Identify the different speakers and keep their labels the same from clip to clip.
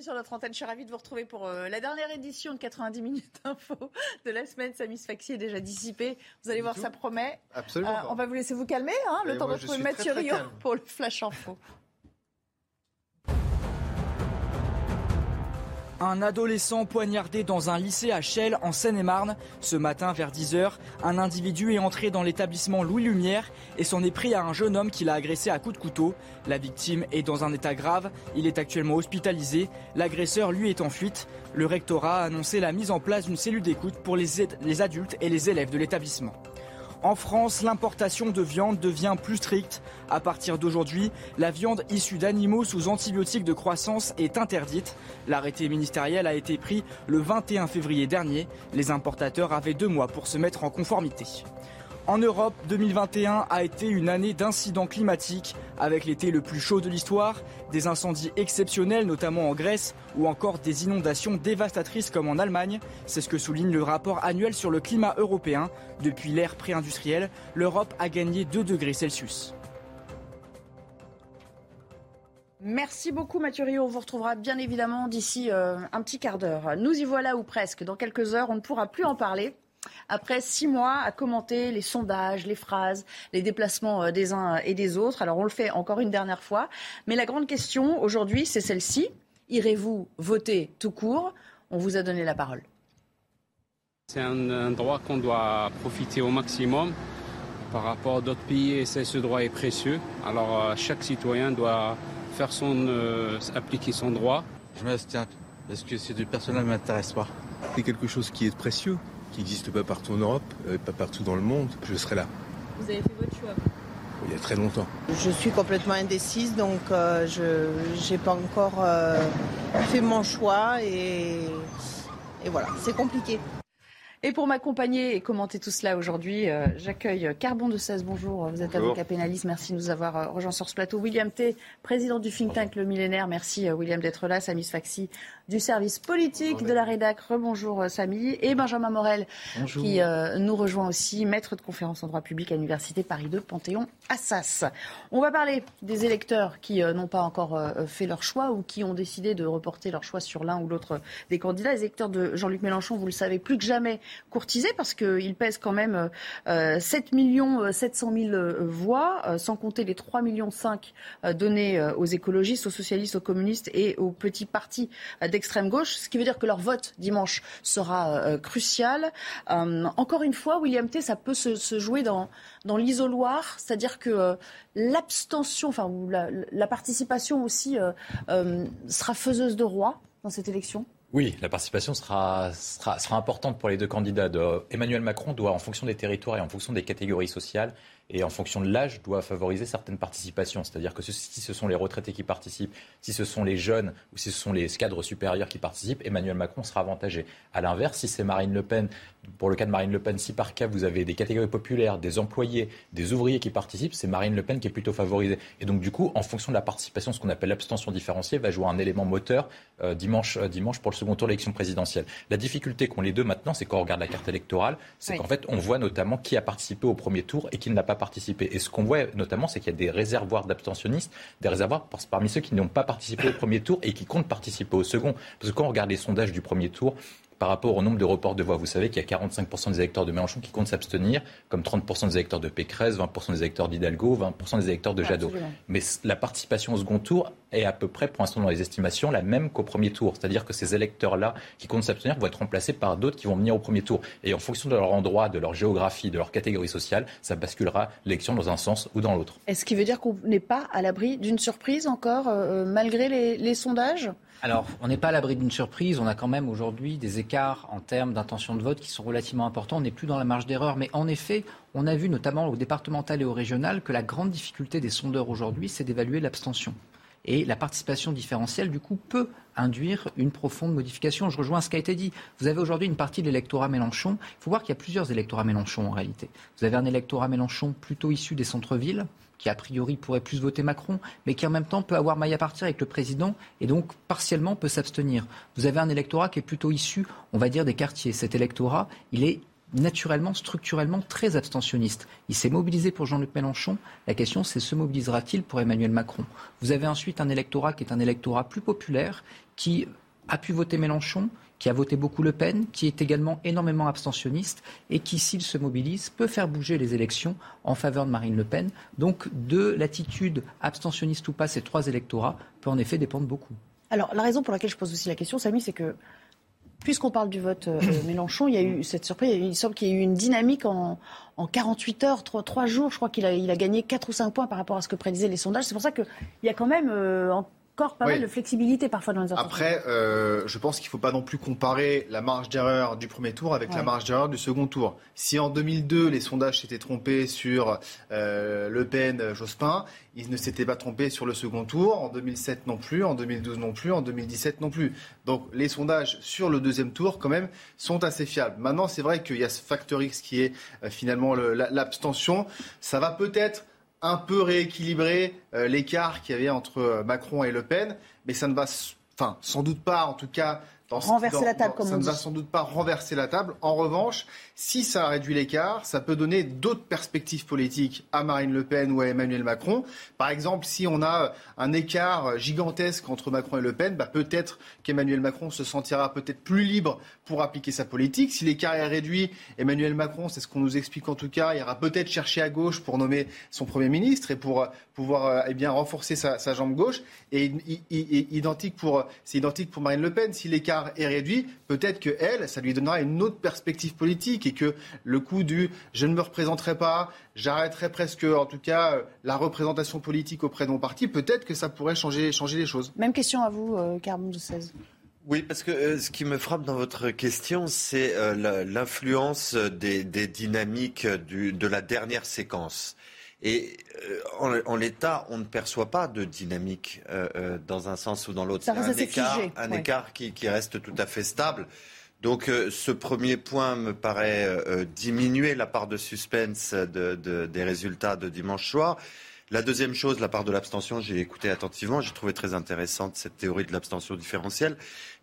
Speaker 1: Bienvenue sur notre antenne. Je suis ravie de vous retrouver pour euh, la dernière édition de 90 minutes info de la semaine. Samy Sfaxi est déjà dissipé. Vous allez voir, ça promet.
Speaker 2: Absolument.
Speaker 1: Euh, on va vous laisser vous calmer, hein, le
Speaker 2: Et
Speaker 1: temps de retrouver Mathieu Rio pour le flash info.
Speaker 3: Un adolescent poignardé dans un lycée à Chelles en Seine-et-Marne. Ce matin vers 10h, un individu est entré dans l'établissement Louis Lumière et s'en est pris à un jeune homme qui l'a agressé à coups de couteau. La victime est dans un état grave, il est actuellement hospitalisé. L'agresseur lui est en fuite. Le rectorat a annoncé la mise en place d'une cellule d'écoute pour les, les adultes et les élèves de l'établissement. En France, l'importation de viande devient plus stricte. À partir d'aujourd'hui, la viande issue d'animaux sous antibiotiques de croissance est interdite. L'arrêté ministériel a été pris le 21 février dernier. Les importateurs avaient deux mois pour se mettre en conformité. En Europe, 2021 a été une année d'incidents climatiques, avec l'été le plus chaud de l'histoire, des incendies exceptionnels notamment en Grèce, ou encore des inondations dévastatrices comme en Allemagne. C'est ce que souligne le rapport annuel sur le climat européen. Depuis l'ère pré-industrielle, l'Europe a gagné 2 degrés Celsius.
Speaker 1: Merci beaucoup Mathieu Rio. On vous retrouvera bien évidemment d'ici euh, un petit quart d'heure. Nous y voilà ou presque. Dans quelques heures, on ne pourra plus en parler. Après six mois à commenter les sondages, les phrases, les déplacements euh, des uns et des autres. Alors on le fait encore une dernière fois. Mais la grande question aujourd'hui, c'est celle-ci. Irez-vous voter tout court? On vous a donné la parole.
Speaker 4: C'est un, un droit qu'on doit profiter au maximum. Par rapport à d'autres pays, et c'est- ce droit est précieux. Alors euh, chaque citoyen doit faire son, euh, appliquer son droit.
Speaker 5: Je m'abstiens parce que ces deux personnes-là ne m'intéressent pas?
Speaker 6: C'est quelque chose qui est précieux, qui n'existe pas partout en Europe, euh, pas partout dans le monde. Je serai là,
Speaker 1: Vous avez fait votre choix.
Speaker 6: il y a très longtemps.
Speaker 7: Je suis complètement indécise, donc euh, je n'ai pas encore euh, fait mon choix et, et voilà, c'est compliqué.
Speaker 1: Et pour m'accompagner et commenter tout cela aujourd'hui, euh, j'accueille Carbon de 16. Bonjour, vous êtes
Speaker 6: Bonjour.
Speaker 1: avocat pénaliste. Merci de nous avoir euh, rejoints sur ce plateau. William T, président du think tank Le Millénaire. Merci euh, William d'être là. Samy Sfaxi du service politique de la rédac. Rebonjour Samy. Et Benjamin Morel qui euh, nous rejoint aussi, maître de conférence en droit public à l'Université Paris 2 Panthéon-Assas. On va parler des électeurs qui euh, n'ont pas encore euh, fait leur choix ou qui ont décidé de reporter leur choix sur l'un ou l'autre des candidats. Les électeurs de Jean-Luc Mélenchon, vous le savez, plus que jamais courtisés parce qu'ils pèsent quand même euh, 7 millions 700 000 euh, voix, euh, sans compter les 3 millions 5 euh, donnés euh, aux écologistes, aux socialistes, aux communistes et aux petits partis euh, d'extrême gauche, ce qui veut dire que leur vote dimanche sera euh, crucial. Euh, encore une fois, William T, ça peut se, jouer dans, l'isoloir, c'est-à-dire que euh, l'abstention, enfin, la, participation aussi euh, euh, sera faiseuse de roi dans cette élection
Speaker 8: Oui, la participation sera, sera, sera importante pour les deux candidats. Emmanuel Macron doit, en fonction des territoires et en fonction des catégories sociales et en fonction de l'âge, doit favoriser certaines participations. C'est-à-dire que si ce sont les retraités qui participent, si ce sont les jeunes ou si ce sont les cadres supérieurs qui participent, Emmanuel Macron sera avantagé. À l'inverse, si c'est Marine Le Pen, pour le cas de Marine Le Pen, si par cas vous avez des catégories populaires, des employés, des ouvriers qui participent, c'est Marine Le Pen qui est plutôt favorisée. Et donc du coup, en fonction de la participation, ce qu'on appelle l'abstention différenciée va jouer un élément moteur euh, dimanche, euh, dimanche pour le second tour de l'élection présidentielle. La difficulté qu'ont les deux maintenant, c'est quand on regarde la carte électorale, c'est
Speaker 1: Oui.
Speaker 8: qu'en fait, on voit notamment qui a participé au premier tour et qui ne l'a pas participé. Et ce qu'on voit notamment, c'est qu'il y a des réservoirs d'abstentionnistes, des réservoirs par- parmi ceux qui n'ont pas participé au premier tour et qui comptent participer au second. Parce que quand on regarde les sondages du premier tour, par rapport au nombre de reports de voix. Vous savez qu'il y a 45% des électeurs de Mélenchon qui comptent s'abstenir, comme 30% des électeurs de Pécresse, 20% des électeurs d'Hidalgo, 20% des électeurs de Jadot.
Speaker 1: Absolument.
Speaker 8: Mais la participation au second tour est à peu près, pour l'instant dans les estimations, la même qu'au premier tour. C'est-à-dire que ces électeurs-là qui comptent s'abstenir vont être remplacés par d'autres qui vont venir au premier tour. Et en fonction de leur endroit, de leur géographie, de leur catégorie sociale, ça basculera l'élection dans un sens ou dans l'autre.
Speaker 1: Est-ce qui veut dire qu'on n'est pas à l'abri d'une surprise encore, euh, malgré les, les sondages?
Speaker 9: Alors, on n'est pas à l'abri d'une surprise. On a quand même aujourd'hui des écarts en termes d'intention de vote qui sont relativement importants. On n'est plus dans la marge d'erreur. Mais en effet, on a vu notamment au départemental et au régional que la grande difficulté des sondeurs aujourd'hui, c'est d'évaluer l'abstention. Et la participation différentielle, du coup, peut induire une profonde modification. Je rejoins ce qui a été dit. Vous avez aujourd'hui une partie de l'électorat Mélenchon. Il faut voir qu'il y a plusieurs électorats Mélenchon en réalité. Vous avez un électorat Mélenchon plutôt issu des centres-villes, qui a priori pourrait plus voter Macron, mais qui en même temps peut avoir maille à partir avec le président et donc partiellement peut s'abstenir. Vous avez un électorat qui est plutôt issu, on va dire, des quartiers. Cet électorat, il est naturellement, structurellement très abstentionniste. Il s'est mobilisé pour Jean-Luc Mélenchon. La question, c'est se mobilisera-t-il pour Emmanuel Macron? Vous avez ensuite un électorat qui est un électorat plus populaire, qui a pu voter Mélenchon, qui a voté beaucoup Le Pen, qui est également énormément abstentionniste et qui, s'il se mobilise, peut faire bouger les élections en faveur de Marine Le Pen. Donc, de l'attitude abstentionniste ou pas, ces trois électorats peut en effet dépendre beaucoup.
Speaker 1: Alors, la raison pour laquelle je pose aussi la question, Samy, c'est que Puisqu'on parle du vote euh, Mélenchon, il y a eu cette surprise. Il semble qu'il y ait eu une dynamique en, 48 heures, 3, jours. Je crois qu'il a, il a gagné 4 ou 5 points par rapport à ce que prédisaient les sondages. C'est pour ça qu'il y a quand même euh, encore pas mal de flexibilité parfois dans les.
Speaker 2: Après, euh, je pense qu'il ne faut pas non plus comparer la marge d'erreur du premier tour avec la marge d'erreur du second tour. Si en 2002, les sondages s'étaient trompés sur Le Pen, Jospin, il ne s'était pas trompé sur le second tour, en 2007 non plus, en 2012 non plus, en 2017 non plus. Donc les sondages sur le deuxième tour, quand même, sont assez fiables. Maintenant, c'est vrai qu'il y a ce facteur X qui est euh, finalement l'abstention. Ça va peut-être un peu rééquilibrer euh, l'écart qu'il y avait entre euh, Macron et Le Pen, mais ça ne va, enfin, sans doute pas, en tout cas,
Speaker 1: renverser la table, comme
Speaker 2: ça
Speaker 1: on
Speaker 2: ne
Speaker 1: va
Speaker 2: sans doute pas renverser la table. En revanche, si ça réduit l'écart, ça peut donner d'autres perspectives politiques à Marine Le Pen ou à Emmanuel Macron. Par exemple, si on a un écart gigantesque entre Macron et Le Pen, bah peut-être qu'Emmanuel Macron se sentira peut-être plus libre pour appliquer sa politique. Si l'écart est réduit, Emmanuel Macron, c'est ce qu'on nous explique en tout cas, ira peut-être chercher à gauche pour nommer son Premier ministre et pour pouvoir euh, eh bien, renforcer sa, jambe gauche. Et, identique pour, c'est identique pour Marine Le Pen. Si l'écart est réduit, peut-être que elle, ça lui donnera une autre perspective politique et que le coup du je ne me représenterai pas, j'arrêterai presque, en tout cas, euh, la représentation politique auprès de mon parti, peut-être que ça pourrait changer, changer les choses.
Speaker 1: Même question à vous, euh, Carbon de 16.
Speaker 10: Oui, parce que euh, ce qui me frappe dans votre question, c'est l'influence des, dynamiques de la dernière séquence. Et en, l'état, on ne perçoit pas de dynamique dans un sens ou dans l'autre.
Speaker 1: C'est un
Speaker 10: écart, un écart qui, reste tout à fait stable. Donc euh, ce premier point me paraît euh, euh, diminuer la part de suspense des résultats de dimanche soir. La deuxième chose, la part de l'abstention, j'ai écouté attentivement, j'ai trouvé très intéressante cette théorie de l'abstention différentielle.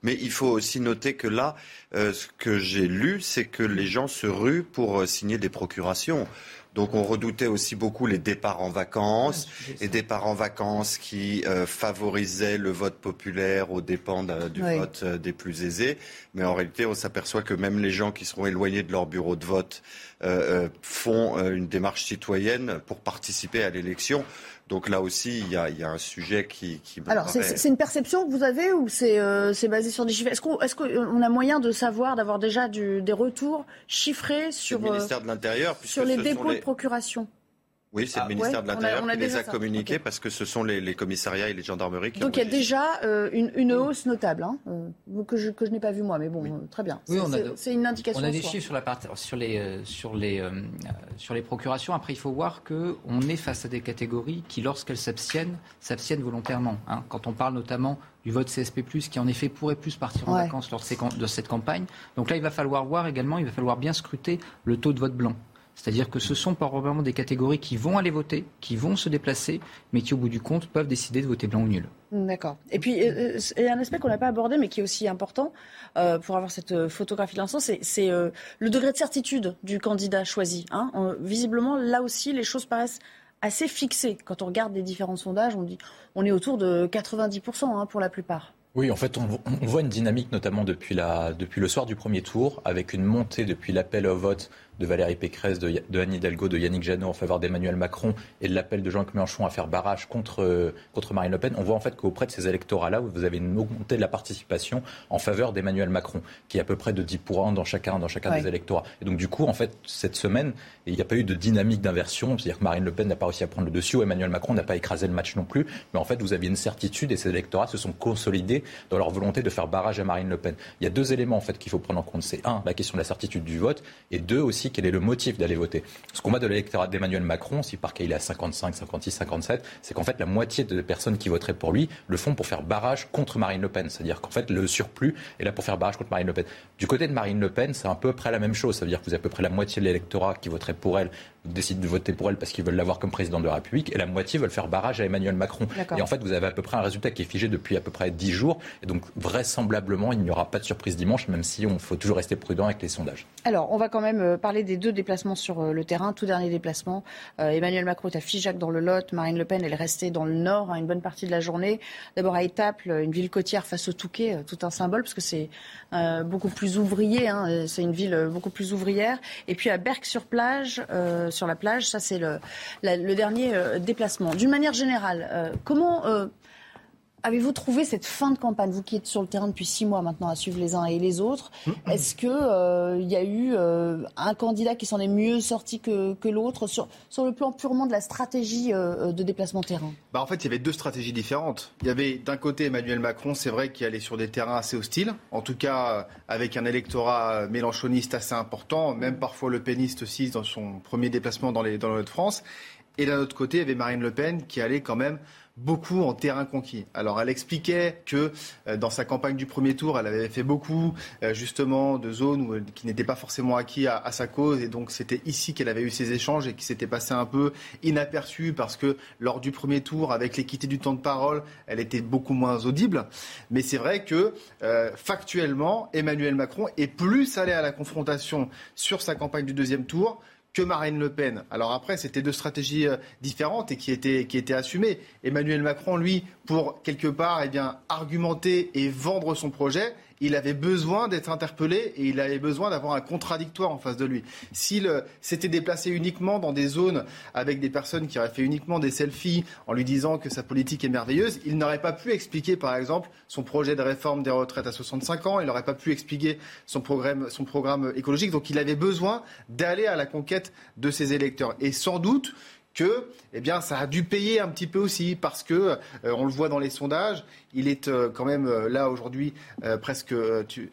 Speaker 10: Mais il faut aussi noter que là, ce que j'ai lu, c'est que les gens se ruent pour signer des procurations. Donc on redoutait aussi beaucoup les départs en vacances, les départs en vacances qui euh, favorisaient le vote populaire aux dépens du vote euh, des plus aisés. Mais en réalité, on s'aperçoit que même les gens qui seront éloignés de leur bureau de vote euh, font une démarche citoyenne pour participer à l'élection. Donc là aussi, il y a, un sujet qui. qui
Speaker 1: Alors, c'est une perception que vous avez ou c'est basé sur des chiffres? Est-ce qu'on est a moyen de savoir, d'avoir déjà des retours chiffrés sur,
Speaker 10: le ministère de l'Intérieur,
Speaker 1: sur les dépôts de procuration?
Speaker 10: Oui, c'est le ah, ministère de l'Intérieur qui les a communiqués parce que ce sont les, commissariats et les gendarmeries qui
Speaker 1: Donc il y a déjà euh, une, hausse notable, hein, euh, que je, que je n'ai pas vu moi, mais bon, euh, très bien. c'est une indication.
Speaker 9: On a des chiffres sur, la sur, les, sur, les, sur les procurations. Après, il faut voir qu'on est face à des catégories qui, lorsqu'elles s'abstiennent, s'abstiennent volontairement. Hein. Quand on parle notamment du vote CSP+, qui en effet pourrait plus partir en vacances lors de cette campagne. Donc là, il va falloir voir également, il va falloir bien scruter le taux de vote blanc. C'est-à-dire que ce sont probablement des catégories qui vont aller voter, qui vont se déplacer, mais qui au bout du compte peuvent décider de voter blanc ou nul.
Speaker 1: D'accord. Et puis, euh, euh, il y a un aspect qu'on n'a pas abordé, mais qui est aussi important euh, pour avoir cette photographie de l'ensemble, c'est le degré de certitude du candidat choisi. Hein. visiblement, là aussi, les choses paraissent assez fixées. Quand on regarde les différents sondages, on dit on est autour de 90% hein, pour la plupart.
Speaker 8: Oui, en fait, on, voit une dynamique, notamment depuis, la, depuis le soir du premier tour, avec une montée depuis l'appel au vote de Valérie Pécresse, de, Anne Hidalgo, de Yannick Jadot en faveur d'Emmanuel Macron et de l'appel de Jean-Luc Mélenchon à faire barrage contre, contre Marine Le Pen, on voit en fait qu'auprès de ces électorats-là, vous avez une montée de la participation en faveur d'Emmanuel Macron, qui est à peu près de 10 pour 1 dans chacun, dans chacun des électorats. Et donc du coup, en fait, cette semaine, il n'y a pas eu de dynamique d'inversion, c'est-à-dire que Marine Le Pen n'a pas réussi à prendre le dessus, ou Emmanuel Macron n'a pas écrasé le match non plus, mais en fait, vous aviez une certitude et ces électorats se sont consolidés dans leur volonté de faire barrage à Marine Le Pen. Il y a deux éléments en fait qu'il faut prendre en compte. C'est un, la question de la certitude du vote, et deux aussi aussi quel est le motif d'aller voter. Ce qu'on voit de l'électorat d'Emmanuel Macron, si par cas il est à 55, 56, 57, c'est qu'en fait la moitié des personnes qui voteraient pour lui le font pour faire barrage contre Marine Le Pen. C'est-à-dire qu'en fait le surplus est là pour faire barrage contre Marine Le Pen. Du côté de Marine Le Pen, c'est à peu près la même chose. Ça veut dire que vous avez à peu près la moitié de l'électorat qui voterait pour elle décident de voter pour elle parce qu'ils veulent l'avoir comme président de la République et la moitié veulent faire barrage à Emmanuel Macron. Et en fait, vous avez à peu près un résultat qui est figé depuis à peu près 10 jours. Et donc, vraisemblablement, il n'y aura pas de surprise dimanche, même si on faut toujours rester prudent avec les sondages.
Speaker 1: Alors, on va quand même euh, des deux déplacements sur euh, le terrain. Tout dernier déplacement, euh, Emmanuel Macron est à Figeac dans le Lot. Marine Le Pen, elle est restée dans le Nord hein, une bonne partie de la journée. D'abord à Étaples, une ville côtière face au Touquet, tout un symbole parce que c'est beaucoup plus ouvrier. Hein, c'est une ville beaucoup plus ouvrière. Et puis à Berck-sur-Plage, sur la plage, ça c'est le, dernier euh, déplacement. D'une manière générale, euh, comment euh, avez-vous trouvé cette fin de campagne, vous qui êtes sur le terrain depuis six mois maintenant à suivre les uns et les autres Est-ce qu'il il y a eu un candidat qui s'en est mieux sorti que, l'autre sur, sur le plan purement de la stratégie de déplacement terrain?
Speaker 2: Bah En fait, il y avait deux stratégies différentes. Il y avait d'un côté Emmanuel Macron, c'est vrai, qui allait sur des terrains assez hostiles, en tout cas avec un électorat mélanchoniste assez important, même parfois le péniste aussi dans son premier déplacement dans, les, dans le Nord-France. Et d'un autre côté, il y avait Marine Le Pen qui allait quand même beaucoup en terrain conquis. Alors elle expliquait que euh, dans sa campagne du premier tour, elle avait fait beaucoup euh, justement de zones où, qui n'étaient pas forcément acquis à, sa cause et donc c'était ici qu'elle avait eu ces échanges et qui s'était passé un peu inaperçu parce que lors du premier tour, avec l'équité du temps de parole, elle était beaucoup moins audible. Mais c'est vrai que euh, factuellement, Emmanuel Macron est plus allé à la confrontation sur sa campagne du deuxième tour que Marine Le Pen. Alors après, c'était deux stratégies euh, différentes et qui étaient, qui étaient assumées. Emmanuel Macron, lui, pour quelque part eh bien, argumenter et vendre son projet, il avait besoin d'être interpellé et il avait besoin d'avoir un contradictoire en face de lui. S'il euh, s'était déplacé uniquement dans des zones avec des personnes qui auraient fait uniquement des selfies en lui disant que sa politique est merveilleuse, il n'aurait pas pu expliquer, par exemple, son projet de réforme des retraites à 65 ans, il n'aurait pas pu expliquer son programme, son programme écologique. Donc il avait besoin d'aller à la conquête de ses électeurs. Et sans doute que eh bien, ça a dû payer un petit peu aussi parce que, euh, on le voit dans les sondages, il est euh, quand même euh, là aujourd'hui presque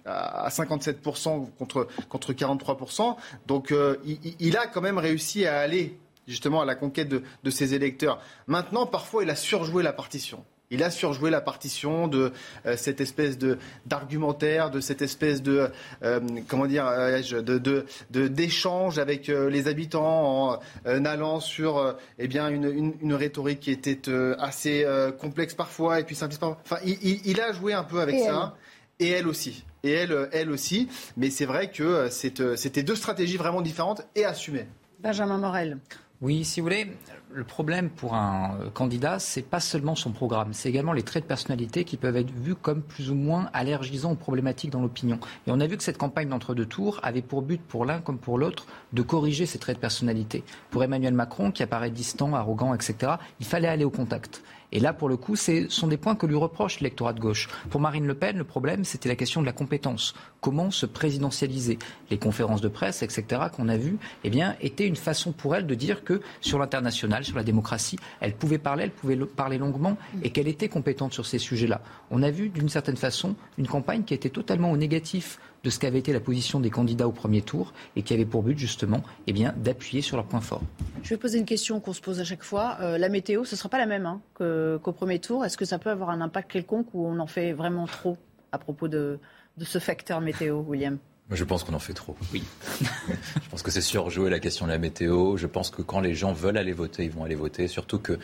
Speaker 2: à 57% contre, contre 43%. Donc il, a quand même réussi à aller justement à la conquête de, de ses électeurs. Maintenant, parfois, il a surjoué la partition. Il a surjoué la partition de euh, cette espèce de d'argumentaire, de cette espèce de euh, comment dire, euh, de, d'échange avec les habitants en allant sur eh bien une, rhétorique qui était assez complexe parfois et puis simple parfois. Enfin, il, a joué un peu avec ça et elle aussi. Et elle, elle aussi. Mais c'est vrai que c'était deux stratégies vraiment différentes et assumées.
Speaker 1: Benjamin Morel.
Speaker 9: Oui, si vous voulez, le problème pour un euh, candidat, c'est pas seulement son programme, c'est également les traits de personnalité qui peuvent être vus comme plus ou moins allergisants aux problématiques dans l'opinion. Et on a vu que cette campagne d'entre-deux tours avait pour but, pour l'un comme pour l'autre, de corriger ces traits de personnalité. Pour Emmanuel Macron, qui apparaît distant, arrogant, etc., il fallait aller au contact. Et là, pour le coup, ce sont des points que lui reproche l'électorat de gauche. Pour Marine Le Pen, le problème, c'était la question de la compétence. Comment se présidentialiser? Les conférences de presse, etc., qu'on a vues, eh bien, étaient une façon pour elle de dire que sur l'international, sur la démocratie, elle pouvait parler, elle pouvait parler longuement et qu'elle était compétente sur ces sujets-là. On a vu, d'une certaine façon, une campagne qui était totalement au négatif de ce qu'avait été la position des candidats au premier tour et qui avait pour but justement eh bien, d'appuyer sur leurs points forts.
Speaker 1: Je vais poser une question qu'on se pose à chaque fois. Euh, la météo, ce ne sera pas la même hein, qu'au premier tour. Est-ce que ça peut avoir un impact quelconque ou on en fait vraiment trop à propos de, de ce facteur météo, William?
Speaker 8: Je pense qu'on en fait trop. Oui. je pense que c'est surjouer la question de la météo. Je pense que quand les gens veulent aller voter, ils vont aller voter. Surtout que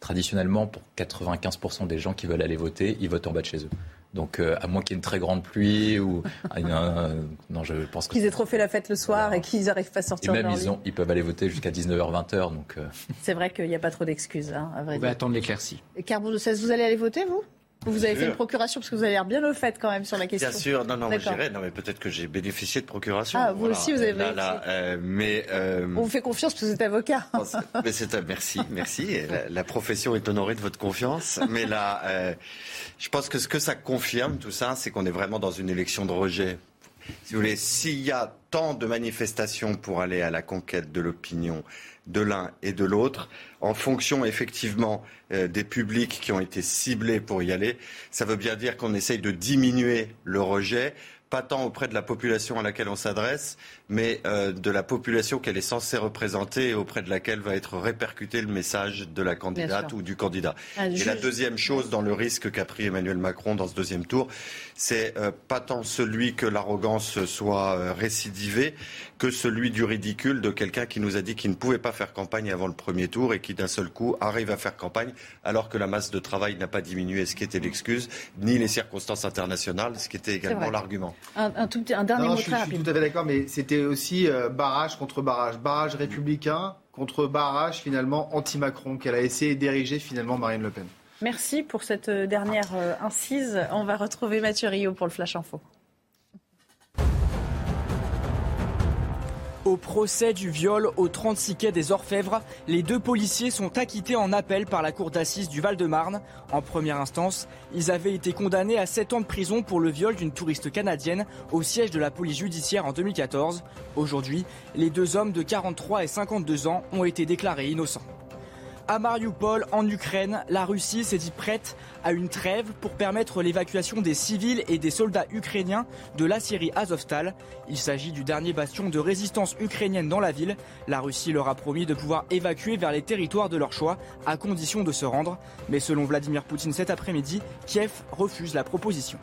Speaker 8: traditionnellement, pour 95% des gens qui veulent aller voter, ils votent en bas de chez eux. Donc, euh, à moins qu'il y ait une très grande pluie ou
Speaker 1: non, je pense qu'ils aient trop fait la fête le soir et qu'ils n'arrivent pas à sortir.
Speaker 8: Et même ils, ont, ils peuvent aller voter jusqu'à 19h, 20h. Donc. Euh.
Speaker 1: C'est vrai qu'il n'y a pas trop d'excuses. Hein,
Speaker 9: On va attendre l'éclaircie.
Speaker 1: Carbon de 16, vous allez aller voter vous? Vous avez fait une procuration parce que vous avez l'air bien au fait quand même sur la question.
Speaker 10: Bien sûr, non, non, j'irai. Non, mais peut-être que j'ai bénéficié de procuration.
Speaker 1: Ah, vous aussi, vous avez bénéficié.
Speaker 10: Euh, mais euh,
Speaker 1: on vous fait confiance parce que vous êtes avocat.
Speaker 10: mais c'est merci, merci. La, la, profession est honorée de votre confiance. Mais là, euh, je pense que ce que ça confirme, tout ça, c'est qu'on est vraiment dans une élection de rejet. Si vous voulez, s'il y a tant de manifestations pour aller à la conquête de l'opinion de l'un et de l'autre, en fonction effectivement euh, des publics qui ont été ciblés pour y aller. Ça veut bien dire qu'on essaye de diminuer le rejet pas tant auprès de la population à laquelle on s'adresse, mais euh, de la population qu'elle est censée représenter et auprès de laquelle va être répercuté le message de la candidate ou du candidat. Ah, et la deuxième chose dans le risque qu'a pris Emmanuel Macron dans ce deuxième tour, c'est euh, pas tant celui que l'arrogance soit euh, récidivée que celui du ridicule de quelqu'un qui nous a dit qu'il ne pouvait pas faire campagne avant le premier tour et qui d'un seul coup arrive à faire campagne alors que la masse de travail n'a pas diminué, ce qui était l'excuse, ni les circonstances internationales, ce qui était également l'argument.
Speaker 1: Un, tout, un dernier mot
Speaker 2: je, je suis tout à fait d'accord, mais c'était aussi euh, barrage contre barrage. Barrage républicain contre barrage finalement anti-Macron qu'elle a essayé d'ériger finalement Marine Le Pen.
Speaker 1: Merci pour cette euh, dernière euh, incise. On va retrouver Mathieu Rio pour le Flash Info.
Speaker 3: Au procès du viol au 36 quai des Orfèvres, les deux policiers sont acquittés en appel par la cour d'assises du Val-de-Marne. En première instance, ils avaient été condamnés à 7 ans de prison pour le viol d'une touriste canadienne au siège de la police judiciaire en 2014. Aujourd'hui, les deux hommes de 43 et 52 ans ont été déclarés innocents. À Mariupol, en Ukraine, la Russie s'est dit prête à une trêve pour permettre l'évacuation des civils et des soldats ukrainiens de la Syrie Azovstal. Il s'agit du dernier bastion de résistance ukrainienne dans la ville. La Russie leur a promis de pouvoir évacuer vers les territoires de leur choix à condition de se rendre. Mais selon Vladimir Poutine cet après-midi, Kiev refuse la proposition.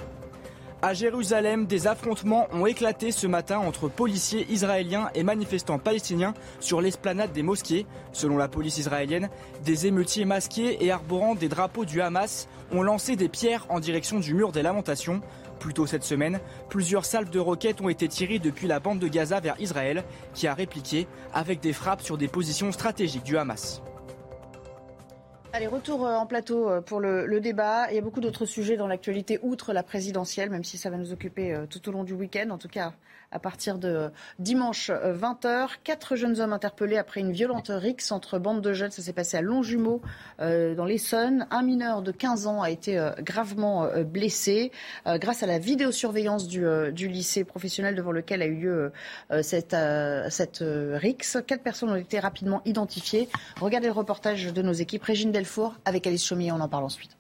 Speaker 3: À Jérusalem, des affrontements ont éclaté ce matin entre policiers israéliens et manifestants palestiniens sur l'esplanade des mosquées. Selon la police israélienne, des émeutiers masqués et arborant des drapeaux du Hamas ont lancé des pierres en direction du mur des lamentations. Plus tôt cette semaine, plusieurs salves de roquettes ont été tirées depuis la bande de Gaza vers Israël, qui a répliqué avec des frappes sur des positions stratégiques du Hamas.
Speaker 1: Allez, retour euh, en plateau euh, pour le, débat. Il y a beaucoup d'autres sujets dans l'actualité, outre la présidentielle, même si ça va nous occuper euh, tout au long du week-end. En tout cas, à partir de dimanche 20h. Euh, Quatre jeunes hommes interpellés après une violente rixe entre bandes de jeunes. Ça s'est passé à Longjumeau, euh, dans l'Essonne. Un mineur de 15 ans a été euh, gravement blessé grâce à la vidéosurveillance du, du, lycée professionnel devant lequel a eu lieu cette, cette rixe. Quatre personnes ont été rapidement identifiées. Regardez le reportage de nos équipes. Régine Delfour avec Alice Chaumier, on en parle ensuite.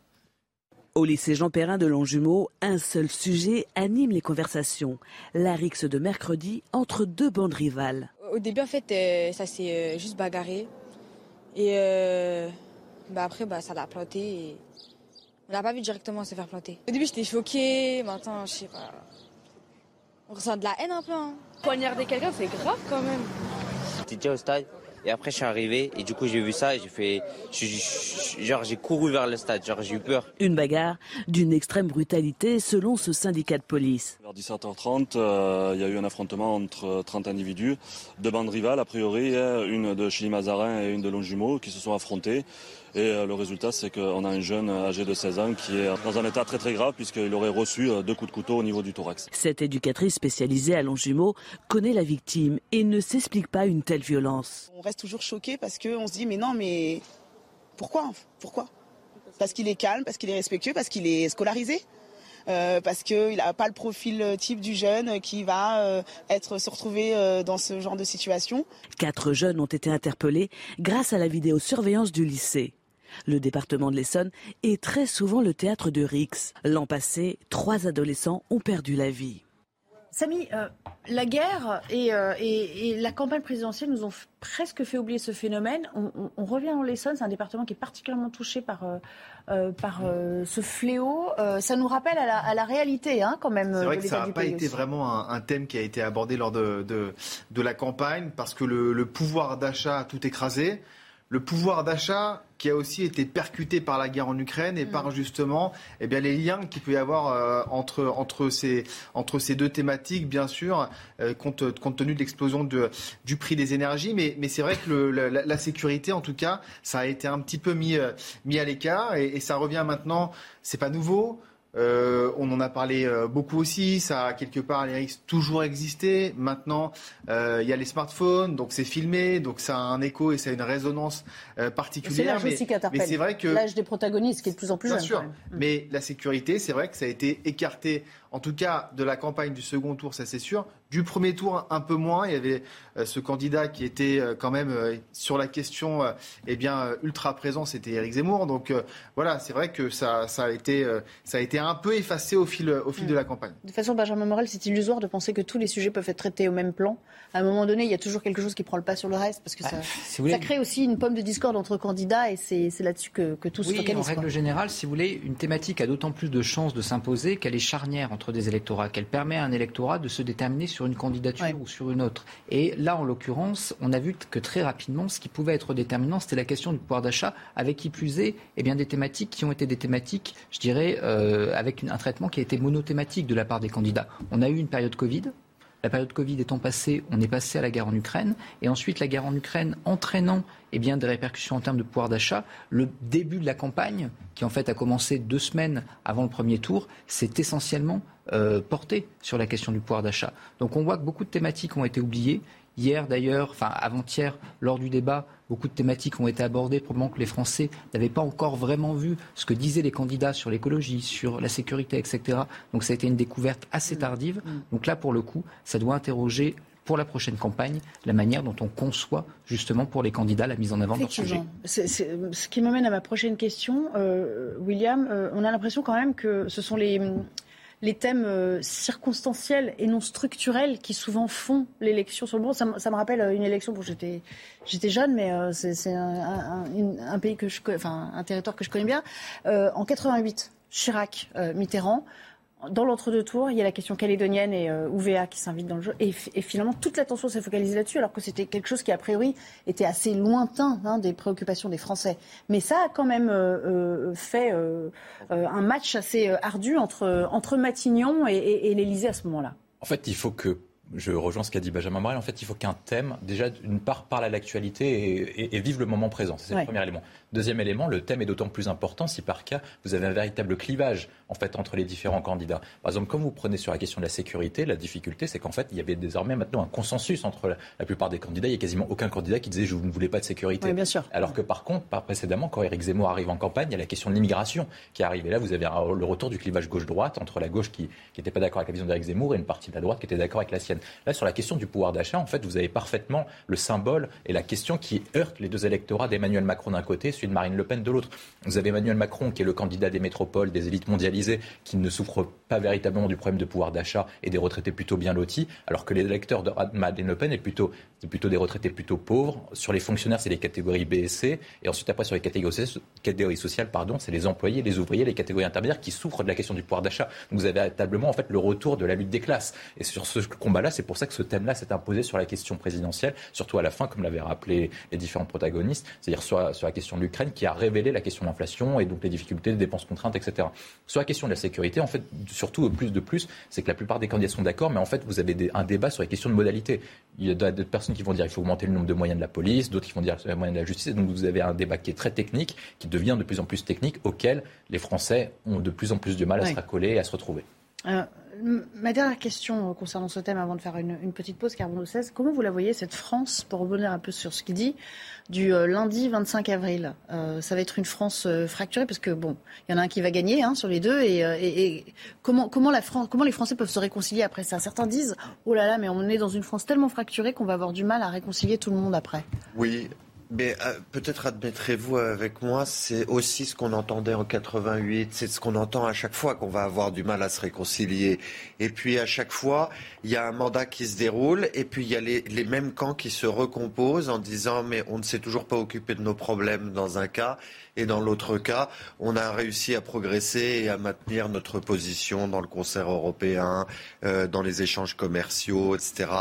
Speaker 11: Au lycée Jean Perrin de Longjumeau, un seul sujet anime les conversations. La rixe de mercredi entre deux bandes rivales.
Speaker 12: Au début, en fait, euh, ça s'est euh, juste bagarré. Et euh, bah après, bah, ça l'a planté. Et... On n'a pas vu directement se faire planter. Au début, j'étais choquée. Maintenant, je sais pas. On ressent de la haine un peu. Hein.
Speaker 13: Poignarder quelqu'un, c'est grave quand même.
Speaker 14: Déjà au stade. Et après, je suis arrivé et du coup, j'ai vu ça et j'ai fait, genre, j'ai couru vers le stade, genre, j'ai eu peur.
Speaker 11: Une bagarre d'une extrême brutalité selon ce syndicat de police.
Speaker 15: Vers 17h30, euh, il y a eu un affrontement entre 30 individus, deux bandes rivales, a priori, hein, une de Chili-Mazarin et une de Longjumeau, qui se sont affrontés. Et euh, le résultat, c'est qu'on a un jeune âgé de 16 ans qui est dans un état très très grave puisqu'il aurait reçu euh, deux coups de couteau au niveau du thorax.
Speaker 11: Cette éducatrice spécialisée à Longjumeau connaît la victime et ne s'explique pas une telle violence.
Speaker 16: On reste toujours choqué parce qu'on se dit mais non mais pourquoi Pourquoi? Parce qu'il est calme, parce qu'il est respectueux, parce qu'il est scolarisé euh, parce qu'il n'a pas le profil type du jeune qui va être se retrouver dans ce genre de situation.
Speaker 11: Quatre jeunes ont été interpellés grâce à la vidéosurveillance du lycée. Le département de l'Essonne est très souvent le théâtre de Rix. L'an passé, trois adolescents ont perdu la vie.
Speaker 1: Samy, euh, la guerre euh, et, la campagne présidentielle nous ont presque fait oublier ce phénomène. On, revient dans l'Essonne, c'est un département qui est particulièrement touché par, euh, par ce fléau. ça nous rappelle à la, réalité, hein, quand même.
Speaker 2: C'est vrai que ça n'a pas été vraiment un, thème qui a été abordé lors de, de, la campagne, parce que le, le pouvoir d'achat a tout écrasé le pouvoir d'achat qui a aussi été percuté par la guerre en Ukraine et par mm. justement eh bien, les liens qu'il peut y avoir euh, entre, entre, ces, entre ces deux thématiques, bien sûr, euh, compte, compte tenu de l'explosion du prix des énergies. Mais, mais c'est vrai que le, la, sécurité, en tout cas, ça a été un petit peu mis, euh, mis à l'écart et, et ça revient maintenant. C'est pas nouveau. Euh, on en a parlé euh, beaucoup aussi. Ça a quelque part, les risques toujours existé. Maintenant, euh, il y a les smartphones, donc c'est filmé, donc ça a un écho et ça a une résonance particulière.
Speaker 1: C'est mais, c'est vrai que l'âge des protagonistes qui est de plus en plus
Speaker 2: bien Sûr. Mais la sécurité, c'est vrai que ça a été écarté, en tout cas de la campagne du second tour, ça c'est sûr. Du premier tour, un peu moins. Il y avait euh, ce candidat qui était euh, quand même euh, sur la question eh bien, ultra présent, c'était Éric Zemmour. Donc voilà, c'est vrai que ça, ça, a été, ça a été un peu effacé au fil, au fil de la campagne.
Speaker 1: De toute façon, Benjamin Morel, c'est illusoire de penser que tous les sujets peuvent être traités au même plan. À un moment donné, il y a toujours quelque chose qui prend le pas sur le reste, parce que bah, ça, ça crée aussi une pomme de discorde entre candidats, et c'est là-dessus que, que tout se focalise.
Speaker 9: En règle générale, si vous voulez, une thématique a d'autant plus de chances de s'imposer qu'elle est charnière entre des électorats, qu'elle permet à un électorat de se déterminer sur une candidature ou sur une autre. Et là, en l'occurrence, on a vu que très rapidement, ce qui pouvait être déterminant, c'était la question du pouvoir d'achat, avec qui plus est, eh bien, des thématiques qui ont été des thématiques, je dirais, euh, avec un traitement qui a été monothématique de la part des candidats. On a eu une période Covid, la période Covid étant passée, on est passé à la guerre en Ukraine. Et ensuite, la guerre en Ukraine entraînant eh des répercussions en termes de pouvoir d'achat. Le début de la campagne, qui en fait a commencé deux semaines avant le premier tour, s'est essentiellement euh, porté sur la question du pouvoir d'achat. Donc on voit que beaucoup de thématiques ont été oubliées. Hier d'ailleurs, enfin avant-hier, lors du débat, beaucoup de thématiques ont été abordées, probablement que les Français n'avaient pas encore vraiment vu ce que disaient les candidats sur l'écologie, sur la sécurité, etc. Donc ça a été une découverte assez mmh. tardive. Mmh. Donc là, pour le coup, ça doit interroger pour la prochaine campagne la manière dont on conçoit justement pour les candidats la mise en avant de leur sujet.
Speaker 1: ce qui m'amène à ma prochaine question, euh, William. Euh, on a l'impression quand même que ce sont les les thèmes euh, circonstanciels et non structurels qui souvent font l'élection sur le bon. Ça, me rappelle euh, une élection, bon, j'étais, jeune, mais euh, c'est pays que je, enfin, un territoire que je connais bien. en 88, Chirac, Mitterrand, dans l'entre-deux tours, il y a la question calédonienne et euh, UVA qui s'invitent dans le jeu. Et, finalement, toute l'attention s'est focalisée là-dessus, alors que c'était quelque chose qui, a priori, était assez lointain hein, des préoccupations des Français. Mais ça a quand même euh, euh, fait un match assez ardu entre, entre Matignon et, et, et l'Élysée à ce moment-là.
Speaker 8: En fait, il faut que je rejoins ce qu'a dit Benjamin Morel. En fait, il faut qu'un thème, déjà, d'une part, parle à l'actualité et, vive le moment présent. C'est le premier élément. Deuxième élément, le thème est d'autant plus important si par cas vous avez un véritable clivage en fait entre les différents candidats. Par exemple, comme vous prenez sur la question de la sécurité, la difficulté c'est qu'en fait il y avait désormais maintenant un consensus entre la, plupart des candidats. Il y a quasiment aucun candidat qui disait je ne voulais pas de sécurité.
Speaker 1: bien sûr.
Speaker 8: Alors que par contre, précédemment, quand Éric Zemmour arrive en campagne, il y a la question de l'immigration qui arrive. Et là, vous avez le retour du clivage gauche-droite entre la gauche qui n'était pas d'accord avec la vision d'Éric Zemmour et une partie de la droite qui était d'accord avec la sienne. Là, sur la question du pouvoir d'achat, en fait, vous avez parfaitement le symbole et la question qui heurte les deux électorats d'Emmanuel Macron d'un côté, celui de Marine Le Pen de l'autre. Vous avez Emmanuel Macron, qui est le candidat des métropoles, des élites mondialisées, qui ne souffre pas véritablement du problème de pouvoir d'achat et des retraités plutôt bien lotis, alors que les électeurs de Marine Le Pen est plutôt, plutôt des retraités plutôt pauvres. Sur les fonctionnaires, c'est les catégories B et C. Et ensuite, après, sur les catégories, sociales, pardon, c'est les employés, les ouvriers, les catégories intermédiaires qui souffrent de la question du pouvoir d'achat. Vous avez véritablement, en fait, le retour de la lutte des classes. Et sur ce combat-là, c'est pour ça que ce thème-là s'est imposé sur la question présidentielle, surtout à la fin, comme l'avaient rappelé les différents protagonistes, c'est-à-dire sur, sur la question de l'Ukraine, qui a révélé la question de l'inflation et donc les difficultés des dépenses contraintes, etc. Sur la question de la sécurité, en fait, surtout plus de plus, c'est que la plupart des candidats sont d'accord, mais en fait, vous avez un débat sur les questions de modalité. Il y a d'autres personnes qui vont dire qu'il faut augmenter le nombre de moyens de la police, d'autres qui vont dire les moyens de la justice. Et donc vous avez un débat qui est très technique, qui devient de plus en plus technique, auquel les Français ont de plus en plus de mal à se raccoler et à se retrouver.
Speaker 1: Euh, Ma dernière question concernant ce thème, avant de faire une, petite pause, Carbone 16, comment vous la voyez, cette France, pour revenir un peu sur ce qu'il dit, du euh, lundi 25 avril? Euh, Ça va être une France euh, fracturée, parce que, bon, il y en a un qui va gagner hein, sur les deux, et, comment, comment les Français peuvent se réconcilier après ça? Certains disent, oh là là, mais on est dans une France tellement fracturée qu'on va avoir du mal à réconcilier tout le monde après.
Speaker 10: Oui, mais euh, peut-être admettrez-vous avec moi, c'est aussi ce qu'on entendait en 88, c'est ce qu'on entend à chaque fois qu'on va avoir du mal à se réconcilier. Et puis à chaque fois, il y a un mandat qui se déroule, et puis il y a les, mêmes camps qui se recomposent en disant mais on ne s'est toujours pas occupé de nos problèmes dans un cas, et dans l'autre cas, on a réussi à progresser et à maintenir notre position dans le concert européen, euh, dans les échanges commerciaux, etc.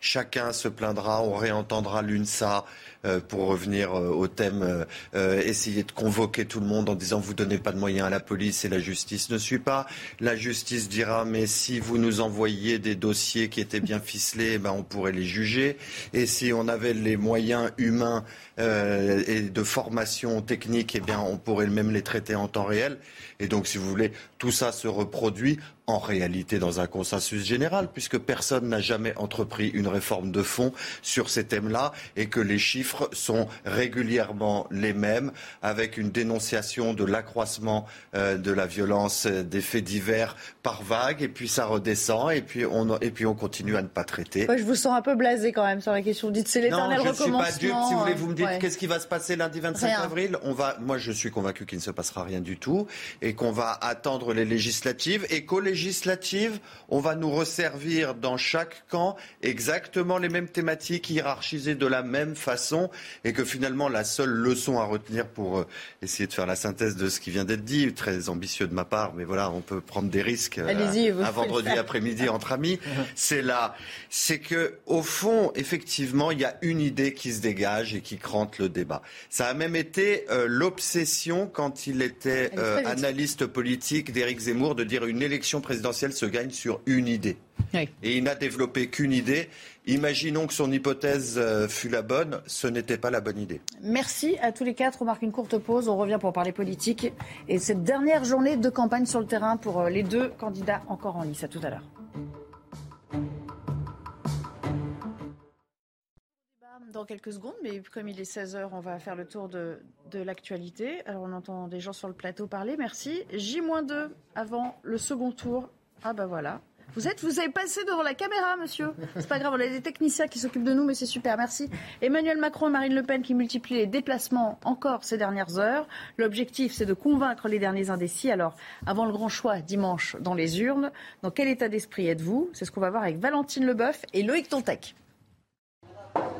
Speaker 10: Chacun se plaindra, on réentendra l'UNSA. Euh, pour revenir euh, au thème, euh, essayer de convoquer tout le monde en disant vous donnez pas de moyens à la police et la justice ne suit pas. La justice dira mais si vous nous envoyiez des dossiers qui étaient bien ficelés, ben on pourrait les juger. Et si on avait les moyens humains et de formation technique, eh bien on pourrait même les traiter en temps réel. Et donc si vous voulez, tout ça se reproduit en réalité dans un consensus général, puisque personne n'a jamais entrepris une réforme de fond sur ces thèmes-là et que les chiffres sont régulièrement les mêmes, avec une dénonciation de l'accroissement euh, de la violence euh, des faits divers par vague, et puis ça redescend, et puis on, et puis on continue à ne pas traiter.
Speaker 1: je vous sens un peu blasé quand même sur la question. Dites c'est l'éternel recommencement.
Speaker 10: Non, je ne suis pas dupe. Si vous voulez, vous me dites
Speaker 1: ouais.
Speaker 10: qu'est-ce qui va se passer lundi 25 avril? On va, Moi, je suis convaincu qu'il ne se passera rien du tout, et qu'on va attendre les législatives, et qu'aux législatives, on va nous resservir dans chaque camp exactement les mêmes thématiques hiérarchisées de la même façon et que finalement la seule leçon à retenir pour euh, essayer de faire la synthèse de ce qui vient d'être dit, très ambitieux de ma part, mais voilà, on peut prendre des risques euh, un vendredi après-midi entre amis, c'est là, c'est que au fond, effectivement, il y a une idée qui se dégage et qui le débat. Ça a même été euh, l'obsession quand il était euh, analyste politique d'Éric Zemmour de dire une élection présidentielle se gagne sur une idée.
Speaker 1: Oui.
Speaker 10: Et il n'a développé qu'une idée. Imaginons que son hypothèse euh, fut la bonne, ce n'était pas la bonne idée.
Speaker 1: Merci à tous les quatre. On marque une courte pause. On revient pour parler politique et cette dernière journée de campagne sur le terrain pour les deux candidats encore en lice. À tout à l'heure. Dans quelques secondes, mais comme il est 16h, on va faire le tour de, l'actualité. Alors on entend des gens sur le plateau parler. Merci. J-2 avant le second tour. Ah bah voilà. Vous êtes, vous avez passé devant la caméra, monsieur. C'est pas grave, on a des techniciens qui s'occupent de nous, mais c'est super, merci. Emmanuel Macron et Marine Le Pen qui multiplient les déplacements encore ces dernières heures. L'objectif, c'est de convaincre les derniers indécis. Alors, avant le grand choix dimanche dans les urnes, dans quel état d'esprit êtes-vous? C'est ce qu'on va voir avec Valentine Leboeuf et Loïc Tontec.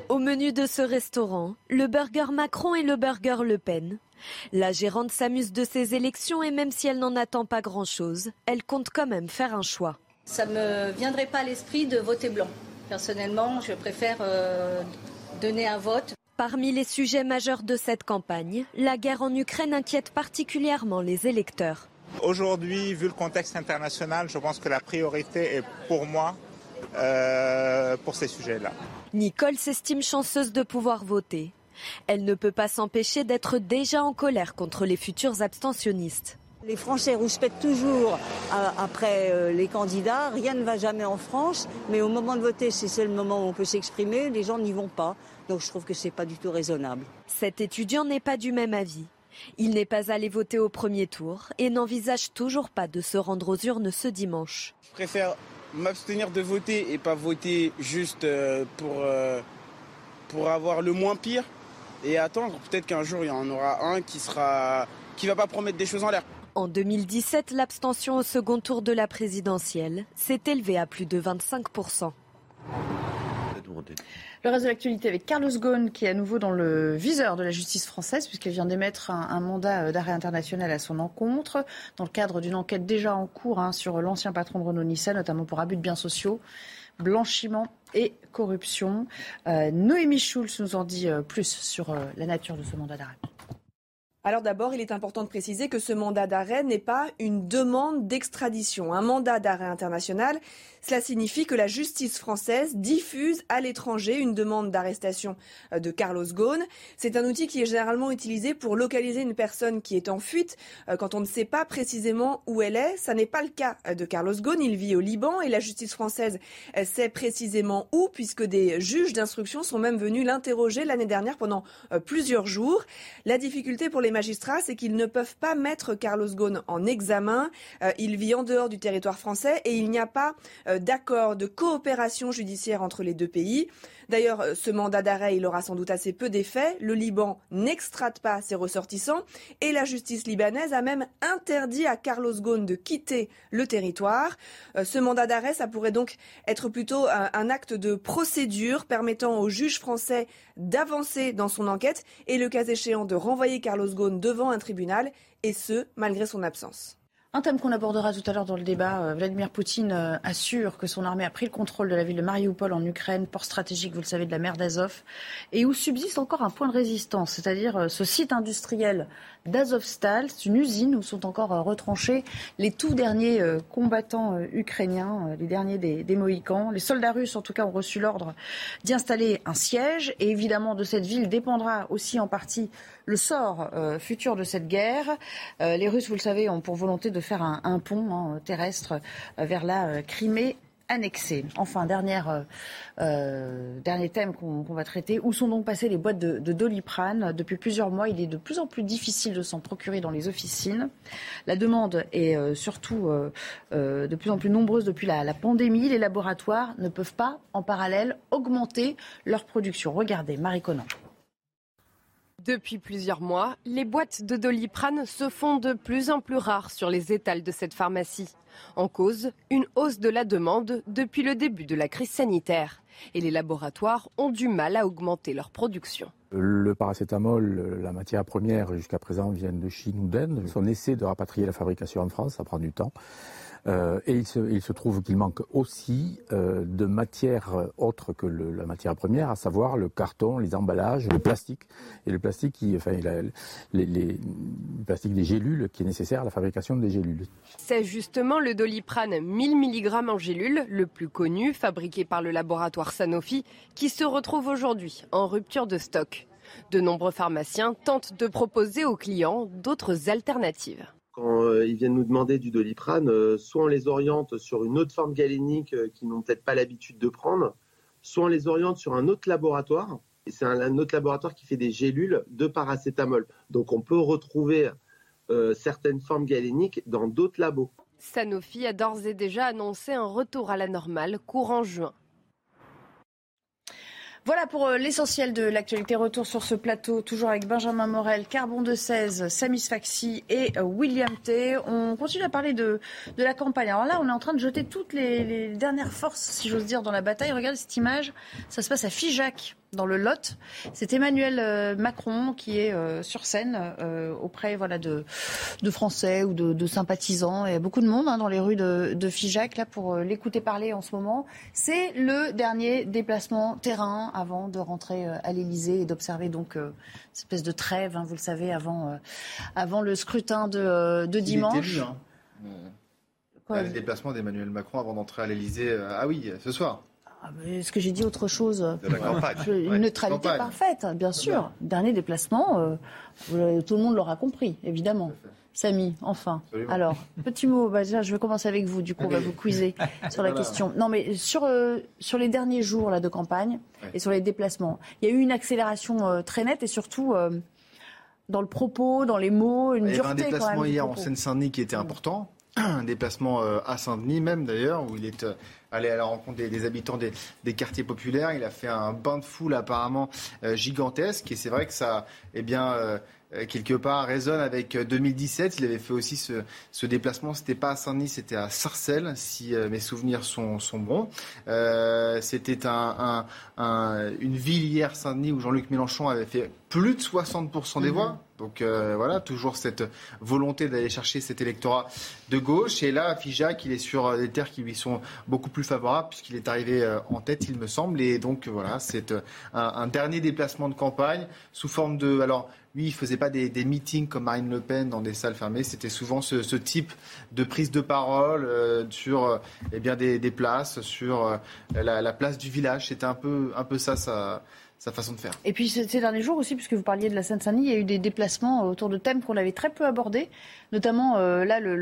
Speaker 17: Au menu de ce restaurant, le burger Macron et le burger Le Pen. La gérante s'amuse de ces élections et même si elle n'en attend pas grand-chose, elle compte quand même faire un choix.
Speaker 18: Ça ne me viendrait pas à l'esprit de voter blanc. Personnellement, je préfère euh, donner un vote.
Speaker 17: Parmi les sujets majeurs de cette campagne, la guerre en Ukraine inquiète particulièrement les électeurs.
Speaker 19: Aujourd'hui, vu le contexte international, je pense que la priorité est pour moi euh, pour ces sujets-là.
Speaker 17: Nicole s'estime chanceuse de pouvoir voter. Elle ne peut pas s'empêcher d'être déjà en colère contre les futurs abstentionnistes.
Speaker 20: Les Français rouspètent toujours après les candidats. Rien ne va jamais en France. Mais au moment de voter, si c'est le moment où on peut s'exprimer, les gens n'y vont pas. Donc je trouve que ce n'est pas du tout raisonnable.
Speaker 17: Cet étudiant n'est pas du même avis. Il n'est pas allé voter au premier tour et n'envisage toujours pas de se rendre aux urnes ce dimanche.
Speaker 21: Je préfère m'abstenir de voter et pas voter juste pour, pour avoir le moins pire et attendre peut-être qu'un jour il y en aura un qui sera qui va pas promettre des choses en l'air.
Speaker 17: En 2017, l'abstention au second tour de la présidentielle s'est élevée à plus de 25%.
Speaker 1: Le reste de l'actualité avec Carlos Ghosn qui est à nouveau dans le viseur de la justice française puisqu'elle vient d'émettre un, mandat d'arrêt international à son encontre dans le cadre d'une enquête déjà en cours hein, sur l'ancien patron de Renault-Nissan, notamment pour abus de biens sociaux, blanchiment et corruption. Euh, Noémie Schulz nous en dit euh, plus sur euh, la nature de ce mandat d'arrêt.
Speaker 22: Alors d'abord, il est important de préciser que ce mandat d'arrêt n'est pas une demande d'extradition. Un mandat d'arrêt international, cela signifie que la justice française diffuse à l'étranger une demande d'arrestation de Carlos Ghosn. C'est un outil qui est généralement utilisé pour localiser une personne qui est en fuite quand on ne sait pas précisément où elle est. Ça n'est pas le cas de Carlos Ghosn. Il vit au Liban et la justice française sait précisément où puisque des juges d'instruction sont même venus l'interroger l'année dernière pendant plusieurs jours. La difficulté pour les magistrats, c'est qu'ils ne peuvent pas mettre Carlos Ghosn en examen. Il vit en dehors du territoire français et il n'y a pas d'accord de coopération judiciaire entre les deux pays. D'ailleurs, ce mandat d'arrêt, il aura sans doute assez peu d'effet. Le Liban n'extrade pas ses ressortissants et la justice libanaise a même interdit à Carlos Ghosn de quitter le territoire. Ce mandat d'arrêt, ça pourrait donc être plutôt un, un acte de procédure permettant au juge français d'avancer dans son enquête et le cas échéant de renvoyer Carlos Ghosn devant un tribunal et ce, malgré son absence.
Speaker 1: Un thème qu'on abordera tout à l'heure dans le débat, Vladimir Poutine assure que son armée a pris le contrôle de la ville de Mariupol en Ukraine, port stratégique, vous le savez, de la mer d'Azov, et où subsiste encore un point de résistance, c'est-à-dire ce site industriel d'Azovstal, c'est une usine où sont encore retranchés les tout derniers combattants ukrainiens, les derniers des, des Mohicans. Les soldats russes, en tout cas, ont reçu l'ordre d'y installer un siège, et évidemment de cette ville dépendra aussi en partie le sort euh, futur de cette guerre. Euh, les Russes, vous le savez, ont pour volonté de faire un, pont hein, terrestre vers la Crimée annexée. Enfin, dernier thème qu'on va traiter. Où sont donc passées les boîtes de, Doliprane Depuis plusieurs mois, il est de plus en plus difficile de s'en procurer dans les officines. La demande est surtout de plus en plus nombreuse depuis la, la, pandémie. Les laboratoires ne peuvent pas, en parallèle, augmenter leur production. Regardez, Marie Conan.
Speaker 23: Depuis plusieurs mois, les boîtes de doliprane se font de plus en plus rares sur les étals de cette pharmacie. En cause, une hausse de la demande depuis le début de la crise sanitaire. Et les laboratoires ont du mal à augmenter leur production.
Speaker 24: Le paracétamol, la matière première jusqu'à présent vient de Chine ou d'Inde. On essaie de rapatrier la fabrication en France, ça prend du temps. Euh, et il se, trouve qu'il manque aussi euh, de matières autres que la matière première, à savoir le carton, les emballages, le plastique. Et le plastique, qui, enfin, plastique des gélules qui est nécessaire à la fabrication des gélules.
Speaker 23: C'est justement le doliprane 1000 mg en gélules, le plus connu, fabriqué par le laboratoire Sanofi, qui se retrouve aujourd'hui en rupture de stock. De nombreux pharmaciens tentent de proposer aux clients d'autres alternatives
Speaker 25: quand euh, ils viennent nous demander du doliprane, euh, soit on les oriente sur une autre forme galénique euh, qu'ils n'ont peut-être pas l'habitude de prendre, soit on les oriente sur un autre laboratoire. Et c'est un, autre laboratoire qui fait des gélules de paracétamol. Donc on peut retrouver certaines formes galéniques dans d'autres labos.
Speaker 23: Sanofi a d'ores et déjà annoncé un retour à la normale courant juin.
Speaker 1: Voilà pour euh, l'essentiel de l'actualité. Retour sur ce plateau, toujours avec Benjamin Morel, Carbon de 16, Samis Faxi et euh, William T. On continue à parler de, la campagne. Alors là, on est en train de jeter toutes les, les dernières forces, si j'ose dire, dans la bataille. Regardez cette image. Ça se passe à Figeac, dans le Lot. C'est Emmanuel euh, Macron qui est euh, sur scène euh, auprès voilà, de, de Français ou de, de, sympathisants. Il y a beaucoup de monde hein, dans les rues de, de Figeac là, pour l'écouter parler en ce moment. C'est le dernier déplacement terrain avant de rentrer à l'Elysée et d'observer donc cette espèce de trêve, hein, vous le savez, avant, avant le scrutin de, de dimanche.
Speaker 2: hein. le déplacement d'Emmanuel Macron avant d'entrer à l'Elysée. ah oui, ce soir.
Speaker 1: Ah, Est-ce que j'ai dit autre chose Une neutralité parfaite, bien sûr. Dernier déplacement, euh, tout le monde l'aura compris, évidemment. Samy, enfin. Alors, petit mot, bah, je vais commencer avec vous, du coup, on va vous quizer sur la question. Non, mais sur, euh, sur les derniers jours là, de campagne et sur les déplacements, il y a eu une accélération euh, très nette et surtout dans le propos, dans les mots, une dureté. Il y
Speaker 2: avait un déplacement hier en Seine-Saint-Denis qui était important un déplacement à Saint-Denis même d'ailleurs, où il est aller à la rencontre des, habitants des, quartiers populaires. Il a fait un bain de foule apparemment euh, gigantesque et c'est vrai que ça, eh bien, euh, quelque part résonne avec 2017. Euh, Il avait fait aussi ce, ce déplacement. C'était pas à Saint-Denis, c'était à Sarcelles, si mes souvenirs sont, sont bons. c'était un, un, une ville hier, Saint-Denis, où Jean-Luc Mélenchon avait fait plus de 60% des mhm. voix. Donc euh, voilà, toujours cette volonté d'aller chercher cet électorat de gauche. Et là, Figeac, il est sur euh, des terres qui lui sont beaucoup plus favorables puisqu'il est arrivé euh, en tête, il me semble. Et donc voilà, c'est un, dernier déplacement de campagne sous forme de... Alors, lui, il faisait pas des, meetings comme Marine Le Pen dans des salles fermées. C'était souvent ce, type de prise de parole sur eh bien des, places, sur la, la, place du village. C'était un peu, ça sa façon de faire.
Speaker 1: Et puis ces derniers jours aussi, puisque vous parliez de la Seine-Saint-Denis, il y a eu des déplacements autour de thèmes qu'on avait très peu abordés, notamment euh, là le,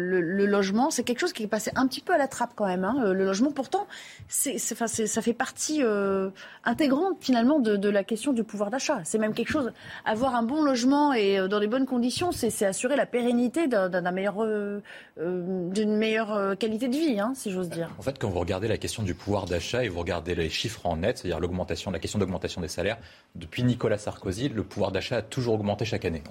Speaker 1: logement. C'est quelque chose qui est passé un petit peu à la trappe quand même. Hein. Le logement, pourtant, c'est, enfin, ça fait partie euh, intégrante finalement de, la question du pouvoir d'achat. C'est même quelque chose. Avoir un bon logement et euh, dans les bonnes conditions, c'est, assurer la pérennité d'un, meilleur, d'une meilleure qualité de vie, hein, si j'ose dire.
Speaker 8: En fait, quand vous regardez la question du pouvoir d'achat et vous regardez les chiffres en net, c'est-à-dire l'augmentation, la question d'augmentation des salaires depuis Nicolas Sarkozy, le pouvoir d'achat a toujours augmenté chaque année.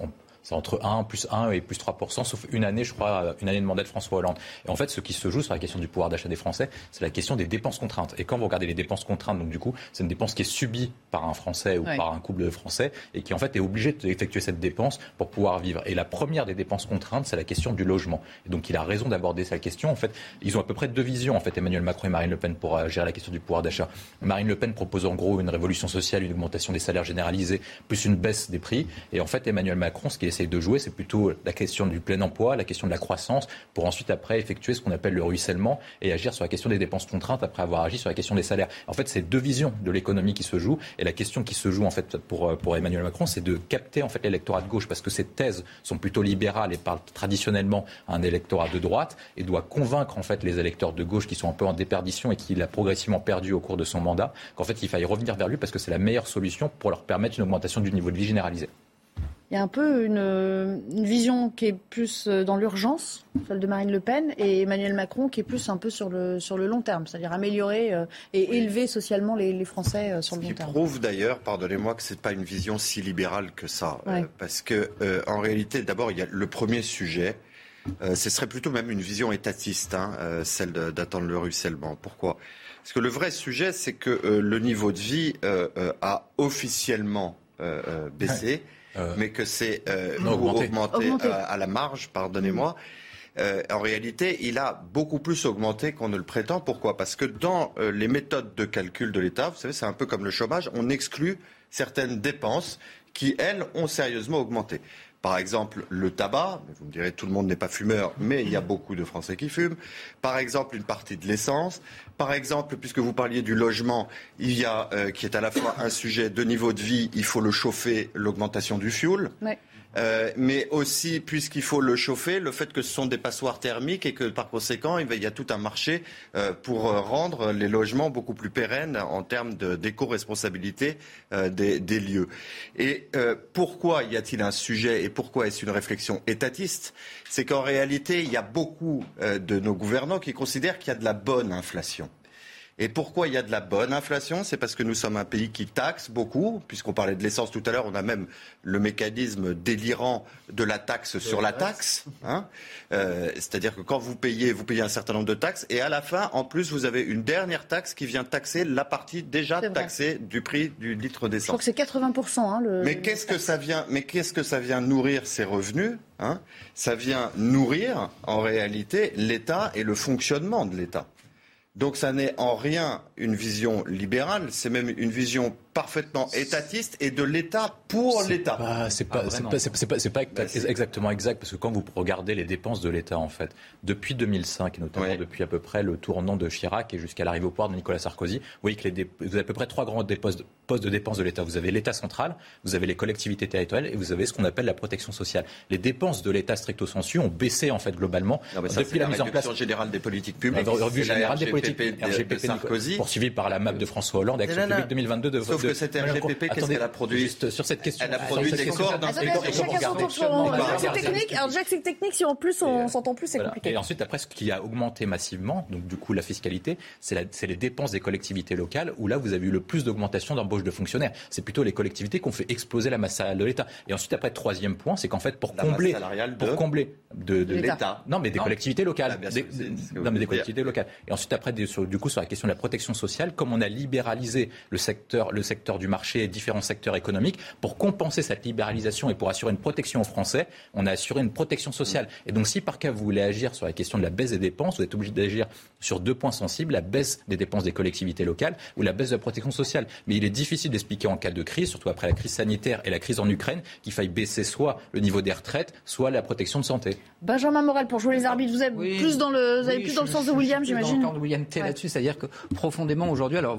Speaker 8: C'est entre 1, plus 1 et plus 3%, sauf une année, je crois, une année de mandat de François Hollande. Et en fait, ce qui se joue sur la question du pouvoir d'achat des Français, c'est la question des dépenses contraintes. Et quand vous regardez les dépenses contraintes, donc du coup, c'est une dépense qui est subie par un Français ou par un couple de Français et qui en fait est obligé d'effectuer cette dépense pour pouvoir vivre. Et la première des dépenses contraintes, c'est la question du logement. Et donc il a raison d'aborder cette question. En fait, ils ont à peu près deux visions, en fait, Emmanuel Macron et Marine Le Pen pour euh, gérer la question du pouvoir d'achat. Marine Le Pen propose en gros une révolution sociale, une augmentation des salaires généralisés, plus une baisse des prix. Et en fait, Emmanuel Macron, ce qui est essaye de jouer, c'est plutôt la question du plein emploi, la question de la croissance, pour ensuite après effectuer ce qu'on appelle le ruissellement et agir sur la question des dépenses contraintes après avoir agi sur la question des salaires. En fait, c'est deux visions de l'économie qui se jouent et la question qui se joue en fait pour, Emmanuel Macron, c'est de capter en fait l'électorat de gauche parce que ses thèses sont plutôt libérales et parlent traditionnellement à un électorat de droite et doit convaincre en fait les électeurs de gauche qui sont un peu en déperdition et qu'il a progressivement perdu au cours de son mandat qu'en fait il faille revenir vers lui parce que c'est la meilleure solution pour leur permettre une augmentation du niveau de vie généralisé.
Speaker 1: Il y a un peu une, vision qui est plus euh, dans l'urgence, celle de Marine Le Pen, et Emmanuel Macron qui est plus un peu sur le, sur le long terme, c'est-à-dire améliorer euh, et élever socialement les, Français euh, sur le long terme.
Speaker 10: Ce qui prouve d'ailleurs, pardonnez-moi, que ce n'est pas une vision si libérale que ça. parce que en réalité, d'abord, il y a le premier sujet. ce serait plutôt même une vision étatiste, hein, celle d'attendre le ruissellement. Pourquoi? Parce que le vrai sujet, c'est que le niveau de vie a officiellement baissé. Euh, mais que c'est euh, augmenté, euh, à la marge, pardonnez-moi. en réalité, il a beaucoup plus augmenté qu'on ne le prétend. Pourquoi? Parce que dans les méthodes de calcul de l'État, vous savez, c'est un peu comme le chômage, on exclut certaines dépenses qui, elles, ont sérieusement augmenté. Par exemple, le tabac, vous me direz tout le monde n'est pas fumeur, mais il y a beaucoup de Français qui fument. Par exemple, une partie de l'essence. Par exemple, puisque vous parliez du logement, il y a, euh, qui est à la fois un sujet de niveau de vie, il faut le chauffer, l'augmentation du fioul. Euh, mais aussi, puisqu'il faut le chauffer, le fait que ce sont des passoires thermiques et que par conséquent, il y a tout un marché euh, pour rendre les logements beaucoup plus pérennes en termes d'éco-responsabilité des, des, lieux. Et pourquoi y a-t-il un sujet et pourquoi est-ce une réflexion étatiste? C'est qu'en réalité, il y a beaucoup de nos gouvernants qui considèrent qu'il y a de la bonne inflation. Et pourquoi il y a de la bonne inflation? C'est parce que nous sommes un pays qui taxe beaucoup, puisqu'on parlait de l'essence tout à l'heure, on a même le mécanisme délirant de la taxe sur la taxe. Hein euh, C'est-à-dire que quand vous payez, vous payez un certain nombre de taxes, et à la fin, en plus, vous avez une dernière taxe qui vient taxer la partie déjà taxée du prix du litre d'essence. Je
Speaker 1: crois que c'est 80%. Hein, le...
Speaker 10: Mais qu'est-ce que ça vient Mais qu'est-ce que ça vient nourrir ces revenus hein? Ça vient nourrir, en réalité, l'État et le fonctionnement de l'État. Donc ça n'est en rien une vision libérale, c'est même une vision parfaitement étatiste et de l'État pour l'État.
Speaker 8: C'est pas, c'est pas, pas, exactement exact parce que quand vous regardez les dépenses de l'État en fait, depuis 2005 et notamment depuis à peu près le tournant de Chirac et jusqu'à l'arrivée au pouvoir de Nicolas Sarkozy, vous voyez que les vous avez à peu près trois grands postes, de dépenses de l'État. Vous avez l'État central, vous avez les collectivités territoriales et vous avez ce qu'on appelle la protection sociale. Les dépenses de l'État stricto sensu ont baissé en fait globalement depuis la, mise en place
Speaker 10: générale des politiques publiques.
Speaker 8: La revue générale des politiques RGPP de Sarkozy, poursuivi par la MAP de François Hollande, Action publique 2022 de
Speaker 10: que cette RGPP, qu'est-ce qu'elle a produit
Speaker 8: Juste sur cette question.
Speaker 10: Elle a produit des
Speaker 1: C'est technique. Alors déjà que c'est technique, si en plus on s'entend plus, c'est compliqué.
Speaker 8: Et ensuite, après, ce qui a augmenté massivement, donc du coup la fiscalité, c'est les dépenses des collectivités locales où là vous avez eu le plus d'augmentation d'embauche de fonctionnaires. C'est plutôt les collectivités qui ont fait exploser la masse salariale de l'État. Et ensuite, après, troisième point, c'est qu'en fait pour combler, pour combler de, l'État, non mais des collectivités locales, ah, non mais des collectivités locales. Et ensuite, après, du coup sur la question de la protection sociale, comme on a libéralisé le secteur, le secteur du marché et différents secteurs économiques. Pour compenser cette libéralisation et pour assurer une protection aux Français, on a assuré une protection sociale. Et donc, si par cas vous voulez agir sur la question de la baisse des dépenses, vous êtes obligé d'agir sur deux points sensibles la baisse des dépenses des collectivités locales ou la baisse de la protection sociale. Mais il est difficile d'expliquer en cas de crise, surtout après la crise sanitaire et la crise en Ukraine, qu'il faille baisser soit le niveau des retraites, soit la protection de santé.
Speaker 1: Benjamin Morel, pour jouer les arbitres, vous êtes plus dans le, vous plus dans le sens de William, j'imagine.
Speaker 9: Dans le de William T là-dessus, c'est-à-dire que profondément aujourd'hui, alors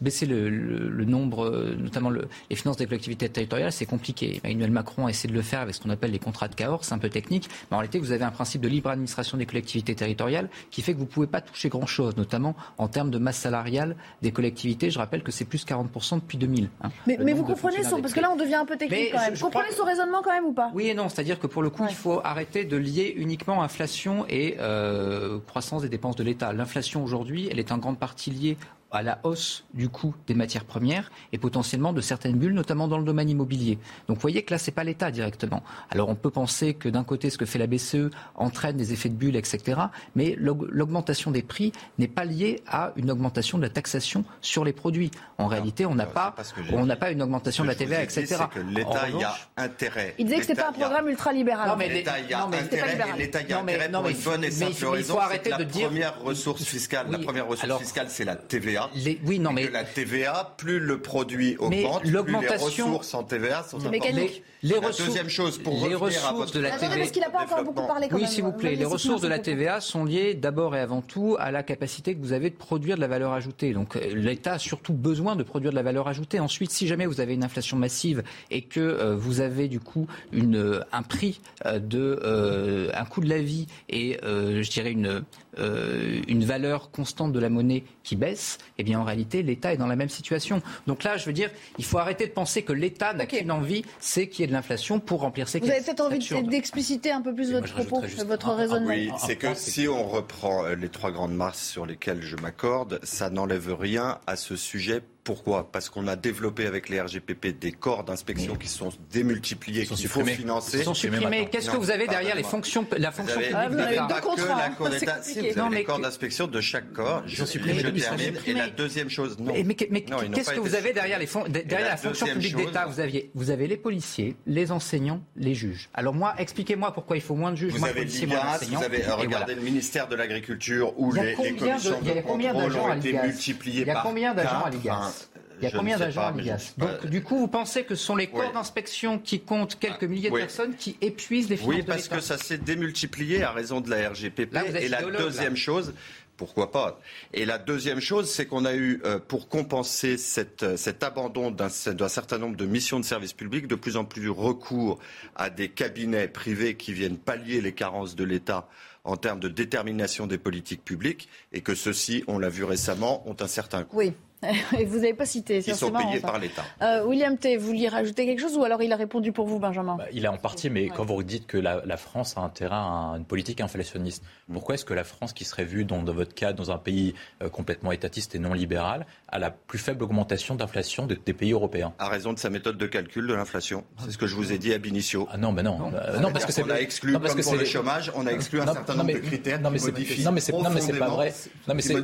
Speaker 9: baisser le, le nombre, notamment le, les finances des collectivités territoriales, c'est compliqué. Emmanuel Macron a essayé de le faire avec ce qu'on appelle les contrats de Cahors, c'est un peu technique, mais en réalité, vous avez un principe de libre administration des collectivités territoriales qui fait que vous ne pouvez pas toucher grand-chose, notamment en termes de masse salariale des collectivités. Je rappelle que c'est plus 40% depuis 2000.
Speaker 1: Hein, mais, vous comprenez son, parce que là, on devient un peu technique quand même. vous comprenez son raisonnement quand même ou pas?
Speaker 9: Oui et non, c'est-à-dire que pour le coup, il faut arrêter de lier uniquement inflation et euh, croissance des dépenses de l'État. L'inflation aujourd'hui, elle est en grande partie liée à la hausse du coût des matières premières et potentiellement de certaines bulles, notamment dans le domaine immobilier. Donc vous voyez que là, ce n'est pas l'État directement. Alors on peut penser que d'un côté, ce que fait la BCE entraîne des effets de bulles, etc. Mais l'augmentation des prix n'est pas liée à une augmentation de la taxation sur les produits. En réalité, on n'a pas, on n'a pas une augmentation de la TVA, etc.
Speaker 10: l'État y a intérêt.
Speaker 1: Il disait que ce pas un programme ultralibéral.
Speaker 10: Non, mais l'État y a intérêt. L'État y a intérêt pour une bonne et simple raison.
Speaker 9: Il faut arrêter de
Speaker 10: dire. La première ressource fiscale, la première ressource fiscale, c'est la TVA. TVA.
Speaker 9: oui, non, mais
Speaker 10: que la TVA, plus le produit augmente, plus les ressources en TVA sont importantes.
Speaker 9: Les,
Speaker 10: la
Speaker 9: ressources,
Speaker 10: deuxième chose pour
Speaker 9: les
Speaker 10: à
Speaker 9: ressources de la
Speaker 1: Attendez,
Speaker 9: TVA.
Speaker 1: parce qu'il n'a pas encore beaucoup parlé quand
Speaker 9: oui, s'il vous plaît. Les ressources de la. TVA sont liées d'abord et avant tout à la capacité que vous avez de produire de la valeur ajoutée. Donc euh, l'État a surtout besoin de produire de la valeur ajoutée. Ensuite, si jamais vous avez une inflation massive et que euh, vous avez du coup une, euh, un prix euh, de euh, un coût de la vie et euh, je dirais une euh, une valeur constante de la monnaie qui baisse, eh bien en réalité l'État est dans la même situation. Donc là, je veux dire, il faut arrêter de penser que l'État n'a qu'une envie, c'est qu'il y ait de l'inflation pour remplir ses
Speaker 1: Vous
Speaker 9: caisses.
Speaker 1: avez peut-être envie d'expliciter un peu plus votre propos, votre
Speaker 10: un-
Speaker 1: raisonnement.
Speaker 10: Oui, c'est que si on reprend euh, les trois grandes masses sur lesquelles je m'accorde, ça n'enlève rien à ce sujet. Pourquoi? Parce qu'on a développé avec les RGPP des corps d'inspection qui sont démultipliés,
Speaker 9: sont
Speaker 10: qu'il faut
Speaker 9: supprimés.
Speaker 10: financer.
Speaker 9: Ils sont supprimés. Qu'est-ce que vous avez derrière les fonctions, la
Speaker 10: Vous
Speaker 9: fonction
Speaker 10: avez
Speaker 9: publique?
Speaker 10: vous avez
Speaker 9: d'État
Speaker 10: pas que la Cour d'État. Si, vous avez
Speaker 9: Non,
Speaker 10: les
Speaker 9: mais
Speaker 10: corps d'inspection de chaque corps. Je,
Speaker 9: Ils sont supprimés,
Speaker 10: je
Speaker 9: sont
Speaker 10: termine. Et la deuxième chose, non.
Speaker 9: Mais, mais- mais
Speaker 10: Non, ils n'ont
Speaker 9: qu'est-ce que vous avez derrière, les fon- derrière
Speaker 10: la
Speaker 9: la, fonction publique d'État vous, aviez, vous avez les policiers, les enseignants, les juges. Alors moi, expliquez-moi pourquoi il faut moins de juges,
Speaker 10: Vous
Speaker 9: moins de
Speaker 10: avez
Speaker 9: policiers, moins d'enseignants.
Speaker 10: vous avez
Speaker 9: Et
Speaker 10: regardé le ministère de l'Agriculture où
Speaker 9: Il y a
Speaker 10: les, commissions
Speaker 9: il y a
Speaker 10: de
Speaker 9: combien
Speaker 10: contrôle
Speaker 9: d'agents
Speaker 10: ont
Speaker 9: à
Speaker 10: été multipliées
Speaker 9: Il y a
Speaker 10: par
Speaker 9: combien d'agents à
Speaker 10: quatre.
Speaker 9: l'IGAS Il y a combien d'agents à. Donc du coup, vous pensez que ce sont les corps
Speaker 10: Oui.
Speaker 9: d'inspection qui comptent quelques milliers de
Speaker 10: Oui.
Speaker 9: personnes qui épuisent les finances
Speaker 10: Oui, parce que ça s'est démultiplié à raison de la RGPP.
Speaker 9: Là,
Speaker 10: Et la deuxième
Speaker 9: là.
Speaker 10: chose, pourquoi pas Et la deuxième chose, c'est qu'on a eu, euh, pour compenser cette, euh, cet abandon d'un d'un certain nombre de missions de service public, de plus en plus recours à des cabinets privés qui viennent pallier les carences de l'État en termes de détermination des politiques publiques, et que ceux-ci, on l'a vu récemment, ont un certain coût.
Speaker 1: Oui. Et vous n'avez pas cité.
Speaker 10: Ils sont
Speaker 1: marrant,
Speaker 10: payés
Speaker 1: ça.
Speaker 10: par l'État.
Speaker 1: Euh, William T, vous vouliez rajouter quelque chose ou alors il a répondu pour vous, Benjamin?
Speaker 8: Il est en partie, mais quand vous dites que la, la France a un terrain à une politique inflationniste,
Speaker 10: Mm.
Speaker 8: pourquoi est-ce que la France, qui serait vue dans, dans votre cas dans un pays euh, complètement étatiste et non libéral, a la plus faible augmentation d'inflation de- des pays européens?
Speaker 10: À raison de sa méthode de calcul de l'inflation. C'est ce que je vous ai dit ab initio.
Speaker 8: Ah non, mais non. Euh, non, parce que c'est
Speaker 10: on a exclu,
Speaker 8: non, parce
Speaker 10: comme
Speaker 8: que
Speaker 10: pour le
Speaker 8: les-
Speaker 10: chômage, on a exclu un
Speaker 8: Non,
Speaker 10: certain
Speaker 8: non,
Speaker 10: nombre
Speaker 8: mais-
Speaker 10: de critères
Speaker 8: non, mais
Speaker 10: qui
Speaker 8: c'est-
Speaker 10: modifient
Speaker 8: non, mais c'est non, mais c'est pas
Speaker 10: profondément-
Speaker 8: vrai. Non, mais c'est non,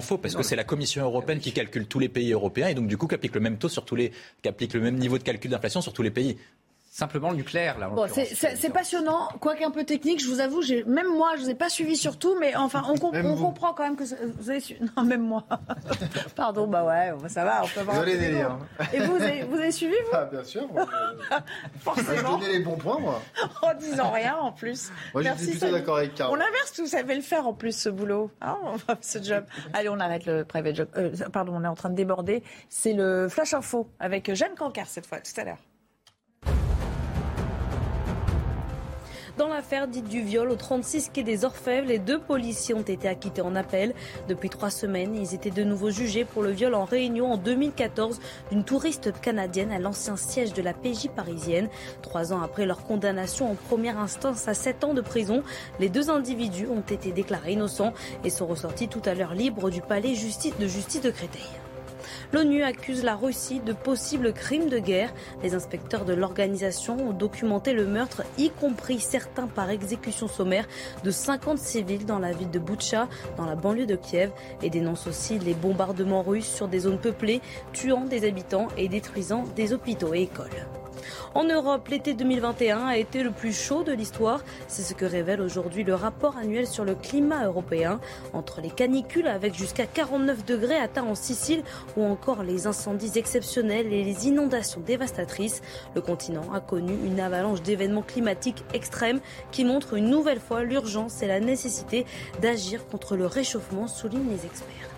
Speaker 8: non, faux parce que c'est la Commission européenne qui calcule tous les pays européens et donc du coup qui applique le même taux sur tous les qui applique le même niveau de calcul d'inflation sur tous les pays.
Speaker 9: Simplement le nucléaire, là.
Speaker 1: Bon, c'est- passionnant, quoique un peu technique. Je vous avoue, même moi, je ne vous ai pas suivi sur tout, mais enfin, on, comprend quand même que ça- vous avez su... Non, même moi. Pardon, bah ouais, ça va, on peut avoir. un
Speaker 2: Désolé,
Speaker 1: peu.
Speaker 2: hein.
Speaker 1: Et vous, vous avez, vous avez suivi, vous
Speaker 2: Ah, bien sûr. moi, je- Je
Speaker 1: Forcément,
Speaker 2: les bons points, moi.
Speaker 1: en disant rien en plus.
Speaker 2: Moi,
Speaker 1: Merci,
Speaker 2: plutôt
Speaker 1: Samy.
Speaker 2: d'accord avec Carole.
Speaker 1: On inverse, vous savez le faire en plus, ce boulot, hein, ce job. Allez, on arrête le private job. Euh, pardon, on est en train de déborder. C'est le Flash Info avec Jeanne Cancard cette fois, tout à l'heure.
Speaker 26: Dans l'affaire dite du viol au 36 quai des Orfèvres, les deux policiers ont été acquittés en appel. Depuis trois semaines, ils étaient de nouveau jugés pour le viol en réunion en 2014 d'une touriste canadienne à l'ancien siège de la PJ parisienne. Trois ans après leur condamnation en première instance à sept ans de prison, les deux individus ont été déclarés innocents et sont ressortis tout à l'heure libres du palais de justice de Créteil. L'ONU accuse la Russie de possibles crimes de guerre. Les inspecteurs de l'organisation ont documenté le meurtre, y compris certains par exécution sommaire, de 50 civils dans la ville de Boutcha, dans la banlieue de Kiev, et dénoncent aussi les bombardements russes sur des zones peuplées, tuant des habitants et détruisant des hôpitaux et écoles. En Europe, l'été 2021 a été le plus chaud de l'histoire. C'est ce que révèle aujourd'hui le rapport annuel sur le climat européen. Entre les canicules avec jusqu'à 49 degrés atteints en Sicile ou encore les incendies exceptionnels et les inondations dévastatrices, le continent a connu une avalanche d'événements climatiques extrêmes qui montrent une nouvelle fois l'urgence et la nécessité d'agir contre le réchauffement, soulignent les experts.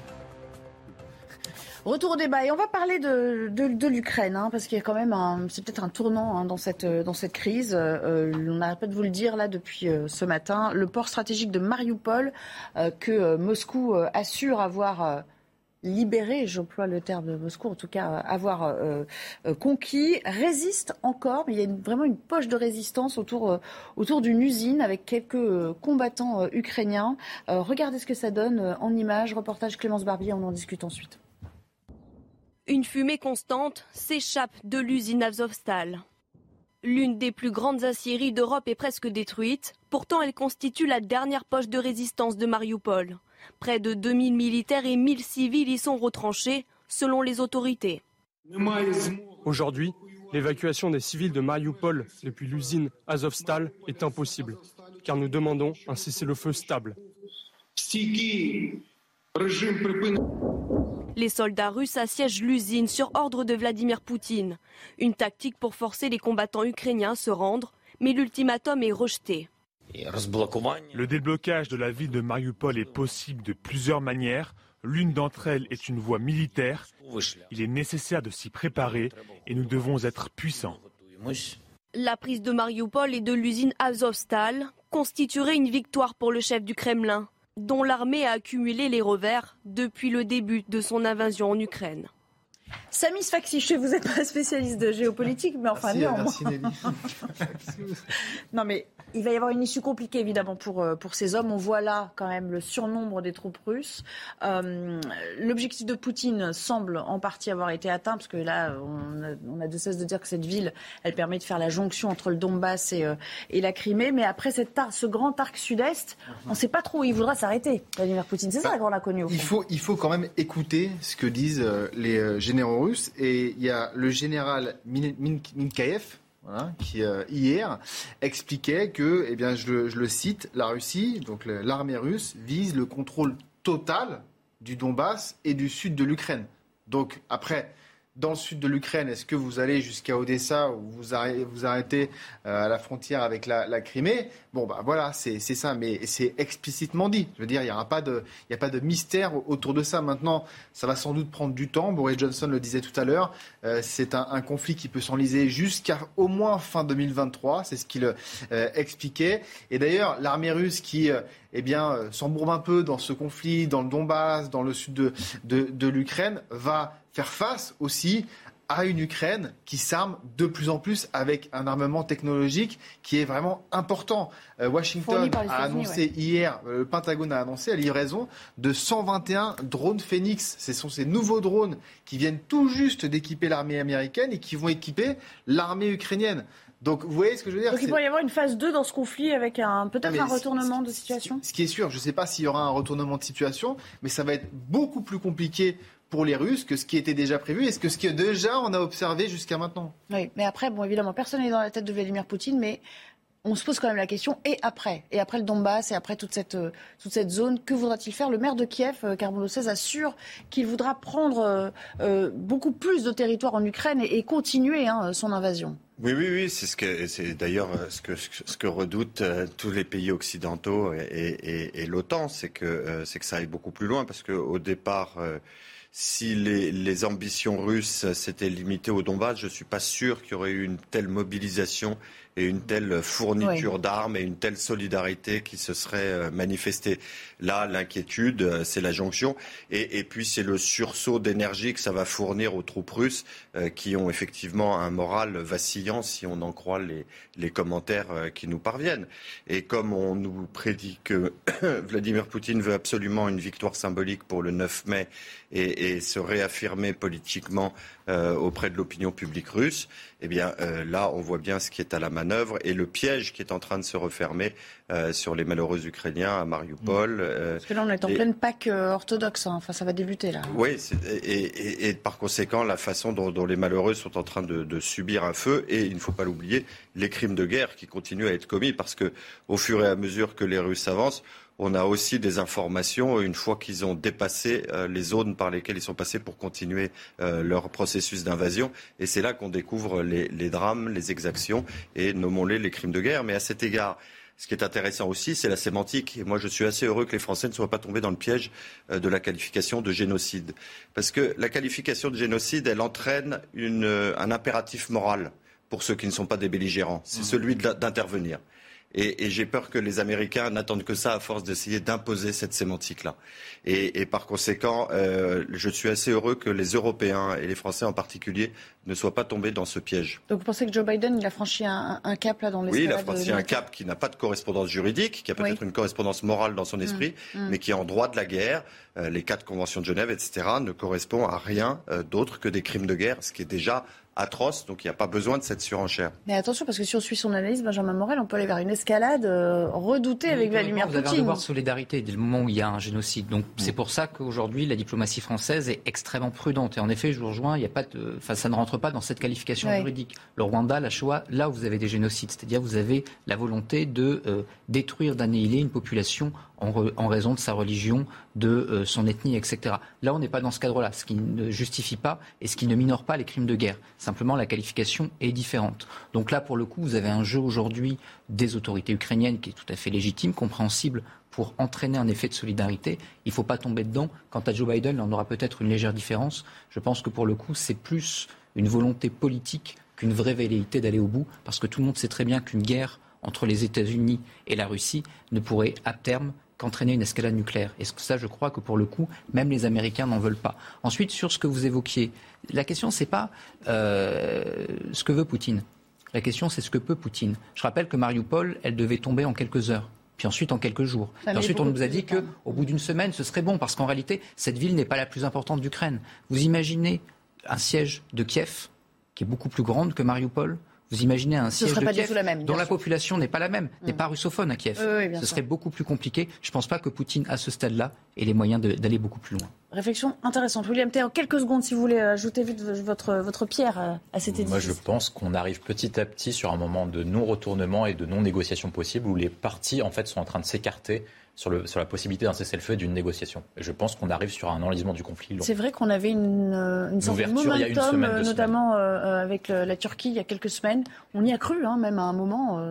Speaker 1: Retour au débat et on va parler de, l'Ukraine hein, parce qu'il y a quand même c'est peut-être un tournant hein, dans cette dans cette crise. Euh, on n'arrête pas de vous le dire là depuis euh, ce matin. Le port stratégique de Mariupol euh, que euh, Moscou euh, assure avoir euh, libéré, j'emploie le terme de Moscou, en tout cas euh, avoir euh, euh, conquis, résiste encore. Mais il y a vraiment une poche de résistance autour euh, autour d'une usine avec quelques euh, combattants euh, ukrainiens. Euh, regardez ce que ça donne euh, en images. Reportage Clémence Barbier, on en discute ensuite.
Speaker 17: Une fumée constante s'échappe de l'usine Azovstal. L'une des plus grandes aciéries d'Europe est presque détruite. Pourtant, elle constitue la dernière poche de résistance de Mariupol. Près de 2000 militaires et 1000 civils y sont retranchés, selon les autorités.
Speaker 27: Aujourd'hui, l'évacuation des civils de Mariupol depuis l'usine Azovstal est impossible, car nous demandons un cessez-le-feu stable.
Speaker 28: Les soldats russes assiègent l'usine sur ordre de Vladimir Poutine. Une tactique pour forcer les combattants ukrainiens à se rendre, mais l'ultimatum est rejeté.
Speaker 29: Le déblocage de la ville de Mariupol est possible de plusieurs manières. L'une d'entre elles est une voie militaire. Il est nécessaire de s'y préparer et nous devons être puissants.
Speaker 28: La prise de Mariupol et de l'usine Azovstal constituerait une victoire pour le chef du Kremlin, dont l'armée a accumulé les revers depuis le début de son invasion en Ukraine.
Speaker 1: Samy Sfaxi, je sais vous n'êtes pas spécialiste de géopolitique, mais enfin
Speaker 2: Merci,
Speaker 1: non.
Speaker 2: merci
Speaker 1: non mais il va y avoir une issue compliquée évidemment pour, euh, pour ces hommes. On voit là quand même le surnombre des troupes russes. Euh, L'objectif de Poutine semble en partie avoir été atteint, parce que là, on a, on a de cesse de dire que cette ville, elle permet de faire la jonction entre le Donbass et, euh, et la Crimée. Mais après cette ar- ce grand arc sud-est, on ne sait pas trop où il voudra s'arrêter, Vladimir Poutine. C'est ça qu'on a connu.
Speaker 2: Il faut, il faut quand même écouter ce que disent les euh, Et il y a le général Min- Min- Minkaev, qui euh, hier expliquait que, eh bien, je, le- je le cite, la Russie, donc l'armée russe, vise le contrôle total du Donbass et du sud de l'Ukraine. Donc après, dans le sud de l'Ukraine, est-ce que vous allez jusqu'à Odessa ou vous arrêtez, euh, à la frontière avec la, Crimée? Bon, bah voilà, c'est ça, mais c'est explicitement dit. Je veux dire, il n'y aura pas de, a pas de mystère autour de ça. Maintenant, ça va sans doute prendre du temps. Boris Johnson le disait tout à l'heure. euh, c'est un, conflit qui peut s'enliser jusqu'à au moins fin 2023. C'est ce qu'il euh, expliquait. Et d'ailleurs, l'armée russe qui euh, eh bien, s'embourbe un peu dans ce conflit, dans le Donbass, dans le sud de, de l'Ukraine, va faire face aussi à une Ukraine qui s'arme de plus en plus avec un armement technologique qui est vraiment important. Euh, Washington a annoncé hier, euh, le Pentagone a annoncé la livraison de 121 drones Phoenix. Ce sont ces nouveaux drones qui viennent tout juste d'équiper l'armée américaine et qui vont équiper l'armée ukrainienne. Donc vous voyez ce que je veux dire?
Speaker 1: Donc il pourrait y avoir une phase 2 dans ce conflit avec un peut-être
Speaker 2: Ah,
Speaker 1: un retournement de situation?
Speaker 2: ce qui est sûr, je ne sais pas s'il y aura un retournement de situation, mais ça va être beaucoup plus compliqué pour les Russes que ce qui était déjà prévu et ce que, ce que déjà on a observé jusqu'à maintenant.
Speaker 1: Oui, mais après, bon, évidemment, personne n'est dans la tête de Vladimir Poutine, mais on se pose quand même la question, et après? Et après le Donbass, et après toute cette, euh, toute cette zone, que voudra-t-il faire? Le maire de Kiev, euh, Carbon 16, assure qu'il voudra prendre euh, beaucoup plus de territoire en Ukraine et, et continuer hein, son invasion.
Speaker 10: Oui, oui, oui, c'est ce que c'est d'ailleurs ce que ce que redoutent tous les pays occidentaux et, et- et l'OTAN, c'est que c'est que ça aille beaucoup plus loin parce que au départ. Euh, si les, les ambitions russes s'étaient limitées au Donbass, je ne suis pas sûr qu'il y aurait eu une telle mobilisation et une telle fourniture d'armes et une telle solidarité qui se serait euh, manifestée. Là, l'inquiétude, euh, c'est la jonction. Et, et puis, c'est le sursaut d'énergie que ça va fournir aux troupes russes euh, qui ont effectivement un moral vacillant, si on en croit les, les commentaires euh, qui nous parviennent. Et comme on nous prédit que Vladimir Poutine veut absolument une victoire symbolique pour le 9 mai et, et se réaffirmer politiquement euh, auprès de l'opinion publique russe, eh bien euh, là, on voit bien ce qui est à la manœuvre et le piège qui est en train de se refermer euh, sur les malheureux Ukrainiens à Mariupol. euh,
Speaker 1: Parce que là, on est en pleine Pâques euh, orthodoxe. hein. Enfin, ça va débuter, là.
Speaker 10: oui, et, et- et par conséquent, la façon dont, dont les malheureux sont en train de, de subir un feu, et il ne faut pas l'oublier, les crimes de guerre qui continuent à être commis, parce que au fur et à mesure que les Russes avancent, on a aussi des informations une fois qu'ils ont dépassé euh, les zones par lesquelles ils sont passés pour continuer euh, leur processus d'invasion. Et c'est là qu'on découvre les, les drames, les exactions et nommons-les les crimes de guerre. Mais à cet égard, ce qui est intéressant aussi, c'est la sémantique. Et moi, je suis assez heureux que les Français ne soient pas tombés dans le piège euh, de la qualification de génocide. Parce que la qualification de génocide, elle entraîne une, euh, un impératif moral pour ceux qui ne sont pas des belligérants. C'est celui de la- d'intervenir. Et, et j'ai peur que les Américains n'attendent que ça à force d'essayer d'imposer cette sémantique-là. Et, et par conséquent, euh, je suis assez heureux que les Européens et les Français en particulier ne soient pas tombés dans ce piège.
Speaker 1: Donc, vous pensez que Joe Biden, il a franchi un, un cap, là, dans
Speaker 10: Oui, il a franchi un cap qui n'a pas de correspondance juridique, qui a peut-être
Speaker 1: Oui.
Speaker 10: une correspondance morale dans son esprit,
Speaker 1: Mm.
Speaker 10: mais qui est en droit de la guerre. Euh, les quatre conventions de Genève, etc., ne correspond à rien euh, d'autre que des crimes de guerre, ce qui est déjà atroce, donc il n'y a pas besoin de cette surenchère.
Speaker 1: Mais attention, parce que si on suit son analyse, Benjamin Morel, on peut aller vers une escalade euh, redoutée avec Vladimir Poutine.
Speaker 9: Vous avez un devoir de solidarité dès le moment où il y a un génocide. Donc c'est pour ça qu'aujourd'hui, la diplomatie française est extrêmement prudente. Et en effet, je vous rejoins, il y a pas de... enfin, ça ne rentre pas dans cette qualification juridique. Le Rwanda, la Shoah, là où vous avez des génocides, c'est-à-dire vous avez la volonté de euh, détruire, d'annihiler une population en, raison de sa religion, de euh, son ethnie, etc. Là, on n'est pas dans ce cadre-là, ce qui ne justifie pas et ce qui ne minore pas les crimes de guerre. Simplement, la qualification est différente. Donc là, pour le coup, vous avez un jeu aujourd'hui des autorités ukrainiennes qui est tout à fait légitime, compréhensible pour entraîner un effet de solidarité. Il ne faut pas tomber dedans. Quant à Joe Biden, on aura peut-être une légère différence. Je pense que pour le coup, c'est plus une volonté politique qu'une vraie velléité d'aller au bout, parce que tout le monde sait très bien qu'une guerre entre les États-Unis et la Russie ne pourrait à terme qu'entraîner une escalade nucléaire. Et ça, je crois que pour le coup, même les Américains n'en veulent pas. Ensuite, sur ce que vous évoquiez, la question, c'est pas euh, ce que veut Poutine. La question, c'est ce que peut Poutine. Je rappelle que Mariupol, elle devait tomber en quelques heures puis ensuite en quelques jours. ensuite, on nous a dit qu'au bout d'une semaine, ce serait bon, parce qu'en réalité, cette ville n'est pas la plus importante d'Ukraine. Vous imaginez un siège de Kiev, qui est beaucoup plus grande que Mariupol, vous imaginez un siège de Kiev dont la population n'est pas la même, n'est mm. pas russophone à Kiev. Ce serait beaucoup plus compliqué. Je ne pense pas que Poutine, à ce stade-là, ait les moyens d'aller beaucoup plus loin.
Speaker 1: Réflexion intéressante. William T, en quelques secondes, si vous voulez ajouter vite votre, votre pierre à cette édition.
Speaker 8: Moi, je pense qu'on arrive petit à petit sur un moment de non-retournement et de non-négociation possible où les partis, en fait, sont en train de s'écarter sur, le, sur la possibilité d'un cessez-le-feu et d'une négociation. Et je pense qu'on arrive sur un enlisement du conflit.
Speaker 1: C'est vrai qu'on avait une, euh, une, sorte de momentum, euh, notamment euh, avec la Turquie il y a quelques semaines. On y a cru, hein, même à un moment.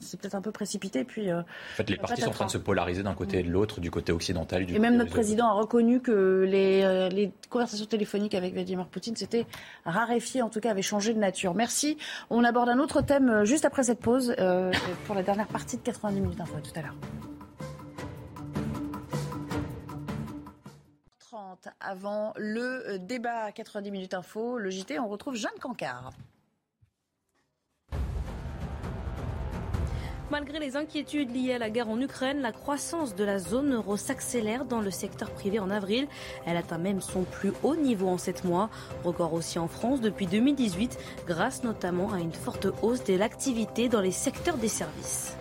Speaker 1: c'est peut-être un peu précipité. Puis, en
Speaker 8: fait, les partis sont en train de se polariser d'un côté et de l'autre, du côté occidental. Du
Speaker 1: et même notre président a reconnu que les, les conversations téléphoniques avec Vladimir Poutine s'étaient raréfiées, en tout cas avaient changé de nature. Merci. On aborde un autre thème juste après cette pause pour la dernière partie de 90 minutes info. tout à l'heure. Avant le euh, débat 90 minutes info, le JT, on retrouve Jeanne Cancard.
Speaker 26: Malgré les inquiétudes liées à la guerre en Ukraine, la croissance de la zone euro s'accélère dans le secteur privé en avril. Elle atteint même son plus haut niveau en sept mois, record aussi en France depuis 2018, grâce notamment à une forte hausse de l'activité dans les secteurs des services.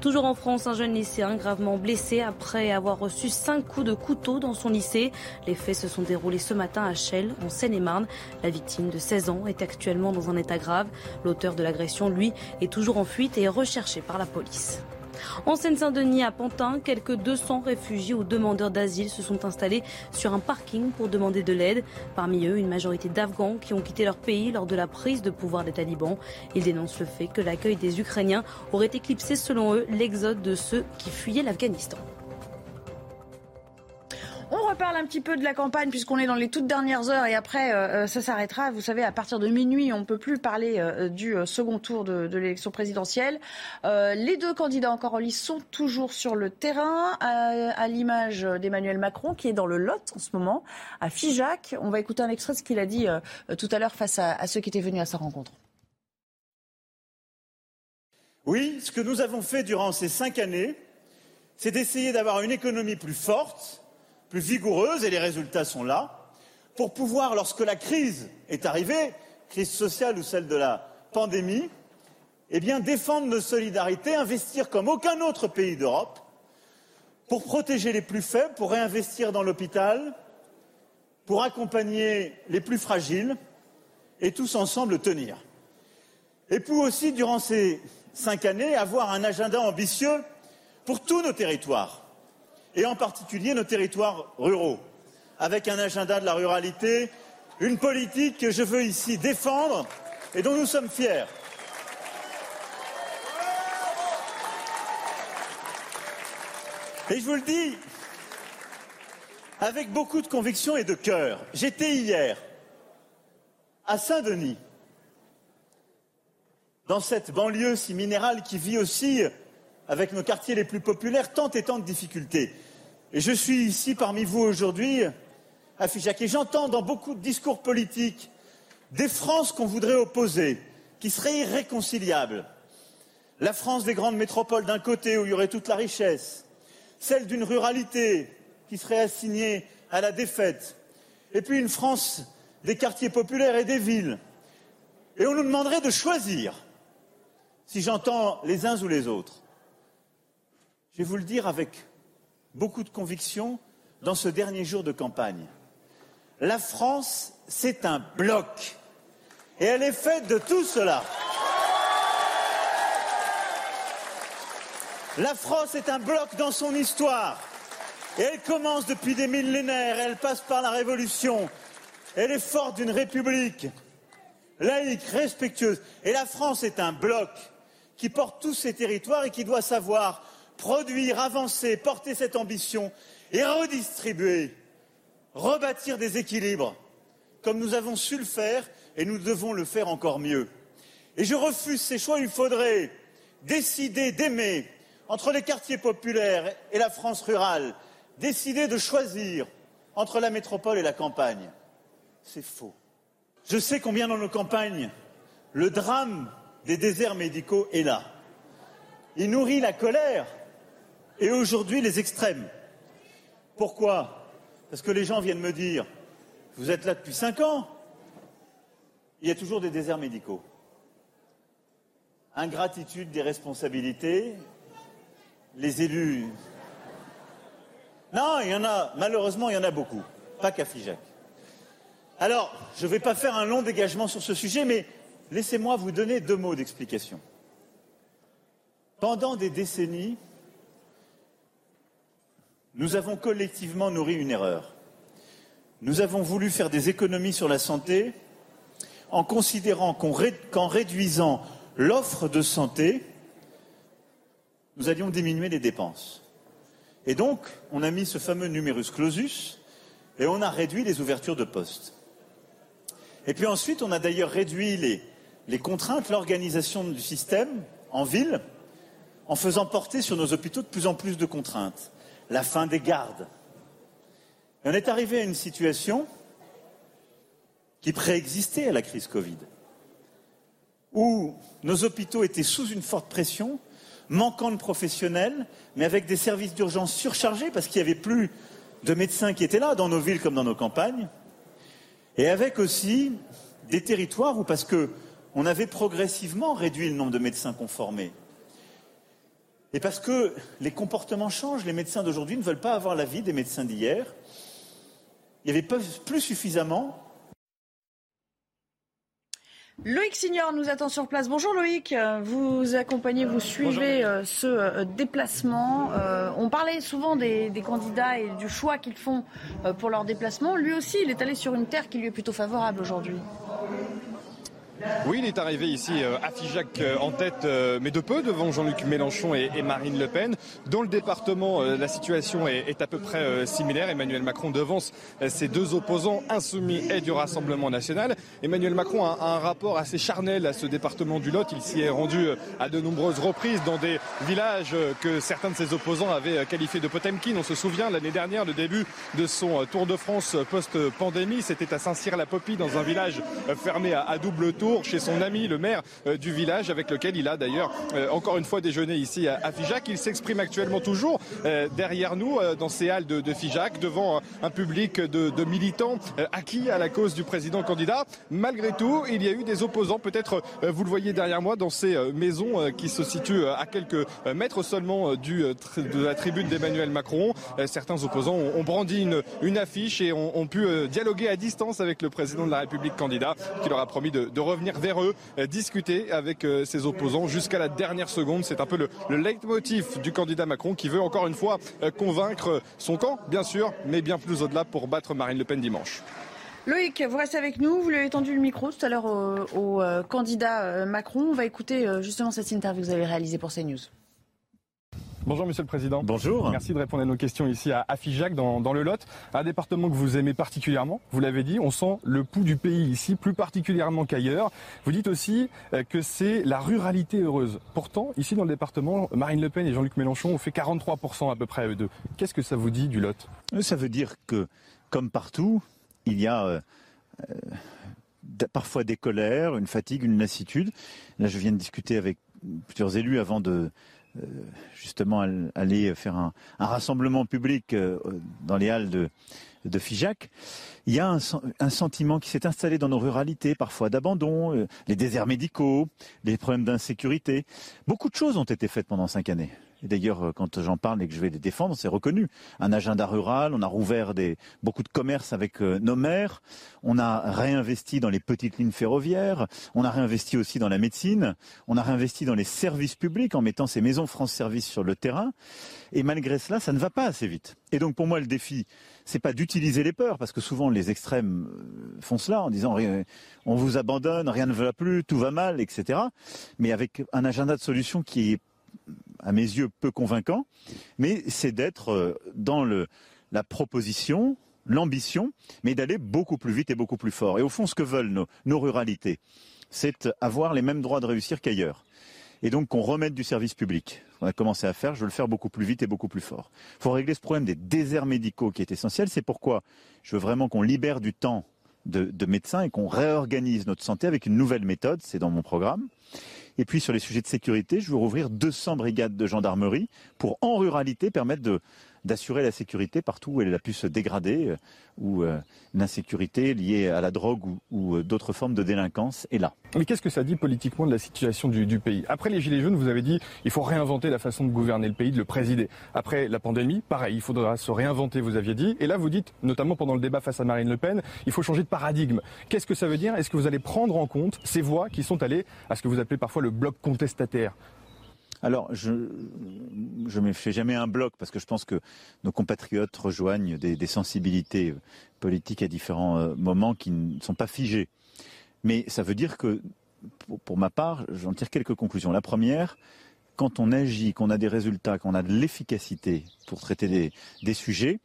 Speaker 26: Toujours en France, un jeune lycéen gravement blessé après avoir reçu cinq coups de couteau dans son lycée. Les faits se sont déroulés ce matin à Chelles, en Seine-et-Marne. La victime de 16 ans est actuellement dans un état grave. L'auteur de l'agression, lui, est toujours en fuite et est recherché par la police. En Seine-Saint-Denis, à Pantin, quelques 200 réfugiés ou demandeurs d'asile se sont installés sur un parking pour demander de l'aide. Parmi eux, une majorité d'Afghans qui ont quitté leur pays lors de la prise de pouvoir des talibans. Ils dénoncent le fait que l'accueil des Ukrainiens aurait éclipsé, selon eux, l'exode de ceux qui fuyaient l'Afghanistan.
Speaker 1: On reparle un petit peu de la campagne puisqu'on est dans les toutes dernières heures et après euh, euh, ça s'arrêtera. Vous savez, à partir de minuit, on ne peut plus parler euh, du second tour de, l'élection présidentielle. les deux candidats encore en lice sont toujours sur le terrain, à, l'image d'Emmanuel Macron qui est dans le Lot en ce moment, à Figeac. On va écouter un extrait de ce qu'il a dit tout à l'heure face à, à ceux qui étaient venus à sa rencontre.
Speaker 30: Oui, ce que nous avons fait durant ces cinq années, c'est d'essayer d'avoir une économie plus forte, plus vigoureuse, et les résultats sont là, pour pouvoir, lorsque la crise est arrivée, crise sociale ou celle de la pandémie, eh défendre nos solidarités, investir comme aucun autre pays d'Europe, pour protéger les plus faibles, pour réinvestir dans l'hôpital, pour accompagner les plus fragiles, et tous ensemble tenir. Et puis aussi, durant ces cinq années, avoir un agenda ambitieux pour tous nos territoires et en particulier nos territoires ruraux, avec un agenda de la ruralité, une politique que je veux ici défendre et dont nous sommes fiers. Et je vous le dis avec beaucoup de conviction et de cœur. J'étais hier à Saint-Denis, dans cette banlieue si minérale qui vit aussi avec nos quartiers les plus populaires tant et tant de difficultés. Et je suis ici parmi vous aujourd'hui à et j'entends dans beaucoup de discours politiques des France qu'on voudrait opposer, qui seraient irréconciliables. La France des grandes métropoles d'un côté où il y aurait toute la richesse, celle d'une ruralité qui serait assignée à la défaite, et puis une France des quartiers populaires et des villes Et on nous demanderait de choisir si j'entends les uns ou les autres. Je vais vous le dire avec beaucoup de conviction dans ce dernier jour de campagne. La France, c'est un bloc. Et elle est faite de tout cela. La France est un bloc dans son histoire. Et elle commence depuis des millénaires, elle passe par la Révolution. Elle est forte d'une république laïque, respectueuse. Et la France est un bloc qui porte tous ses territoires et qui doit savoir produire, avancer, porter cette ambition et redistribuer, rebâtir des équilibres, comme nous avons su le faire et nous devons le faire encore mieux. Et je refuse ces choix, il faudrait décider d'aimer entre les quartiers populaires et la France rurale, décider de choisir entre la métropole et la campagne. C'est faux. Je sais combien dans nos campagnes, le drame des déserts médicaux est là. Il nourrit la colère et aujourd'hui les extrêmes. Pourquoi? Parce que les gens viennent me dire Vous êtes là depuis cinq ans, il y a toujours des déserts médicaux. Ingratitude des responsabilités, les élus. Non, il y en a, malheureusement, il y en a beaucoup, pas qu'à Figeac. Alors, je ne vais pas faire un long dégagement sur ce sujet, mais laissez-moi vous donner deux mots d'explication. Pendant des décennies, nous avons collectivement nourri une erreur. Nous avons voulu faire des économies sur la santé en considérant qu'en réduisant l'offre de santé, nous allions diminuer les dépenses. Et donc, on a mis ce fameux numerus clausus et on a réduit les ouvertures de postes. Et puis ensuite, on a d'ailleurs réduit les, les contraintes, l'organisation du système en ville, en faisant porter sur nos hôpitaux de plus en plus de contraintes. La fin des gardes. On est arrivé à une situation qui préexistait à la crise Covid, où nos hôpitaux étaient sous une forte pression, manquant de professionnels, mais avec des services d'urgence surchargés parce qu'il n'y avait plus de médecins qui étaient là, dans nos villes comme dans nos campagnes, et avec aussi des territoires où, parce qu'on avait progressivement réduit le nombre de médecins conformés, et parce que les comportements changent, les médecins d'aujourd'hui ne veulent pas avoir la vie des médecins d'hier, il n'y avait plus suffisamment
Speaker 1: Loïc Signor nous attend sur place. Bonjour Loïc, vous accompagnez, vous suivez euh, ce euh, déplacement. Euh, on parlait souvent des, des candidats et du choix qu'ils font pour leur déplacement. Lui aussi, il est allé sur une terre qui lui est plutôt favorable aujourd'hui.
Speaker 31: Oui, il est arrivé ici à Figeac en tête, mais de peu, devant Jean-Luc Mélenchon et, Marine Le Pen. Dans le département, la situation est, à peu près similaire. Emmanuel Macron devance ses deux opposants insoumis et du Rassemblement national. Emmanuel Macron a, un rapport assez charnel à ce département du Lot. Il s'y est rendu à de nombreuses reprises dans des villages que certains de ses opposants avaient qualifiés de Potemkin. On se souvient l'année dernière, le début de son Tour de France post-pandémie, c'était à Saint-Cyr-la-Popie, dans un village fermé à double tour chez son ami, le maire euh, du village, avec lequel il a d'ailleurs euh, encore une fois déjeuné ici à Figeac. Il s'exprime actuellement toujours euh, derrière nous, dans ces halles de Figeac, devant un public de, militants acquis à la cause du président candidat. Malgré tout, il y a eu des opposants, peut-être vous le voyez derrière moi, dans ces maisons qui se situent à quelques mètres seulement de la tribune d'Emmanuel Macron. Certains opposants ont brandi une, une affiche et ont, pu dialoguer à distance avec le président de la République candidat qui leur a promis de, de revenir revenir vers eux, euh, discuter avec euh, ses opposants jusqu'à la dernière seconde. C'est un peu le, le leitmotiv du candidat Macron qui veut encore une fois euh, convaincre son camp, bien sûr, mais bien plus au-delà pour battre Marine Le Pen dimanche.
Speaker 1: Loïc, vous restez avec nous. Vous lui avez tendu le micro tout à l'heure au, candidat Macron. On va écouter justement cette interview que vous avez réalisée pour CNews.
Speaker 31: Bonjour Monsieur le Président.
Speaker 32: Bonjour.
Speaker 31: Merci de répondre à nos questions ici à Figeac dans, dans, le Lot, un département que vous aimez particulièrement. Vous l'avez dit, on sent le pouls du pays ici, plus particulièrement qu'ailleurs. Vous dites aussi euh, que c'est la ruralité heureuse. Pourtant, ici dans le département, Marine Le Pen et Jean-Luc Mélenchon ont fait 43% à peu près eux deux. Qu'est-ce que ça vous dit du Lot?
Speaker 32: Ça veut dire que, comme partout, il y a... Euh, euh, parfois des colères, une fatigue, une lassitude. Là, je viens de discuter avec plusieurs élus avant de, justement aller faire un, rassemblement public dans les halles de, Figeac, il y a un, sentiment qui s'est installé dans nos ruralités, parfois d'abandon, les déserts médicaux, les problèmes d'insécurité. Beaucoup de choses ont été faites pendant cinq années. D'ailleurs, euh, quand j'en parle et que je vais les défendre, c'est reconnu. Un agenda rural, on a rouvert beaucoup de commerces avec euh, nos maires, on a réinvesti dans les petites lignes ferroviaires, on a réinvesti aussi dans la médecine, on a réinvesti dans les services publics en mettant ces maisons France Service sur le terrain. Et malgré cela, ça ne va pas assez vite. Et donc pour moi, le défi, c'est pas d'utiliser les peurs, parce que souvent les extrêmes euh, font cela en disant on vous abandonne, rien ne va plus, tout va mal, etc. Mais avec un agenda de solutions qui est à mes yeux, peu convaincant, mais c'est d'être euh, dans la proposition, l'ambition, mais d'aller beaucoup plus vite et beaucoup plus fort. Et au fond, ce que veulent nos, ruralités, c'est avoir les mêmes droits de réussir qu'ailleurs. Et donc qu'on remette du service public. On a commencé à faire, je veux le faire beaucoup plus vite et beaucoup plus fort. Il faut régler ce problème des déserts médicaux qui est essentiel. C'est pourquoi je veux vraiment qu'on libère du temps de médecins et qu'on réorganise notre santé avec une nouvelle méthode. C'est dans mon programme. Et puis sur les sujets de sécurité, je veux rouvrir 200 brigades de gendarmerie pour, en ruralité, permettre de, d'assurer la sécurité partout où elle a pu se dégrader, euh, où euh, l'insécurité liée à la drogue ou, euh, d'autres formes de délinquance est là.
Speaker 31: Mais qu'est-ce que ça dit politiquement de la situation du, pays? Après les Gilets jaunes, vous avez dit il faut réinventer la façon de gouverner le pays, de le présider. Après la pandémie, pareil, il faudra se réinventer, vous aviez dit. Et là, vous dites, notamment pendant le débat face à Marine Le Pen, il faut changer de paradigme. Qu'est-ce que ça veut dire? Est-ce que vous allez prendre en compte ces voix qui sont allées à ce que vous appelez parfois le bloc contestataire?
Speaker 32: Alors, je ne me fais jamais un bloc parce que je pense que nos compatriotes rejoignent des, sensibilités politiques à différents euh, moments qui ne sont pas figées. Mais ça veut dire que, pour, ma part, j'en tire quelques conclusions. La première, quand on agit, qu'on a des résultats, qu'on a de l'efficacité pour traiter des, sujets,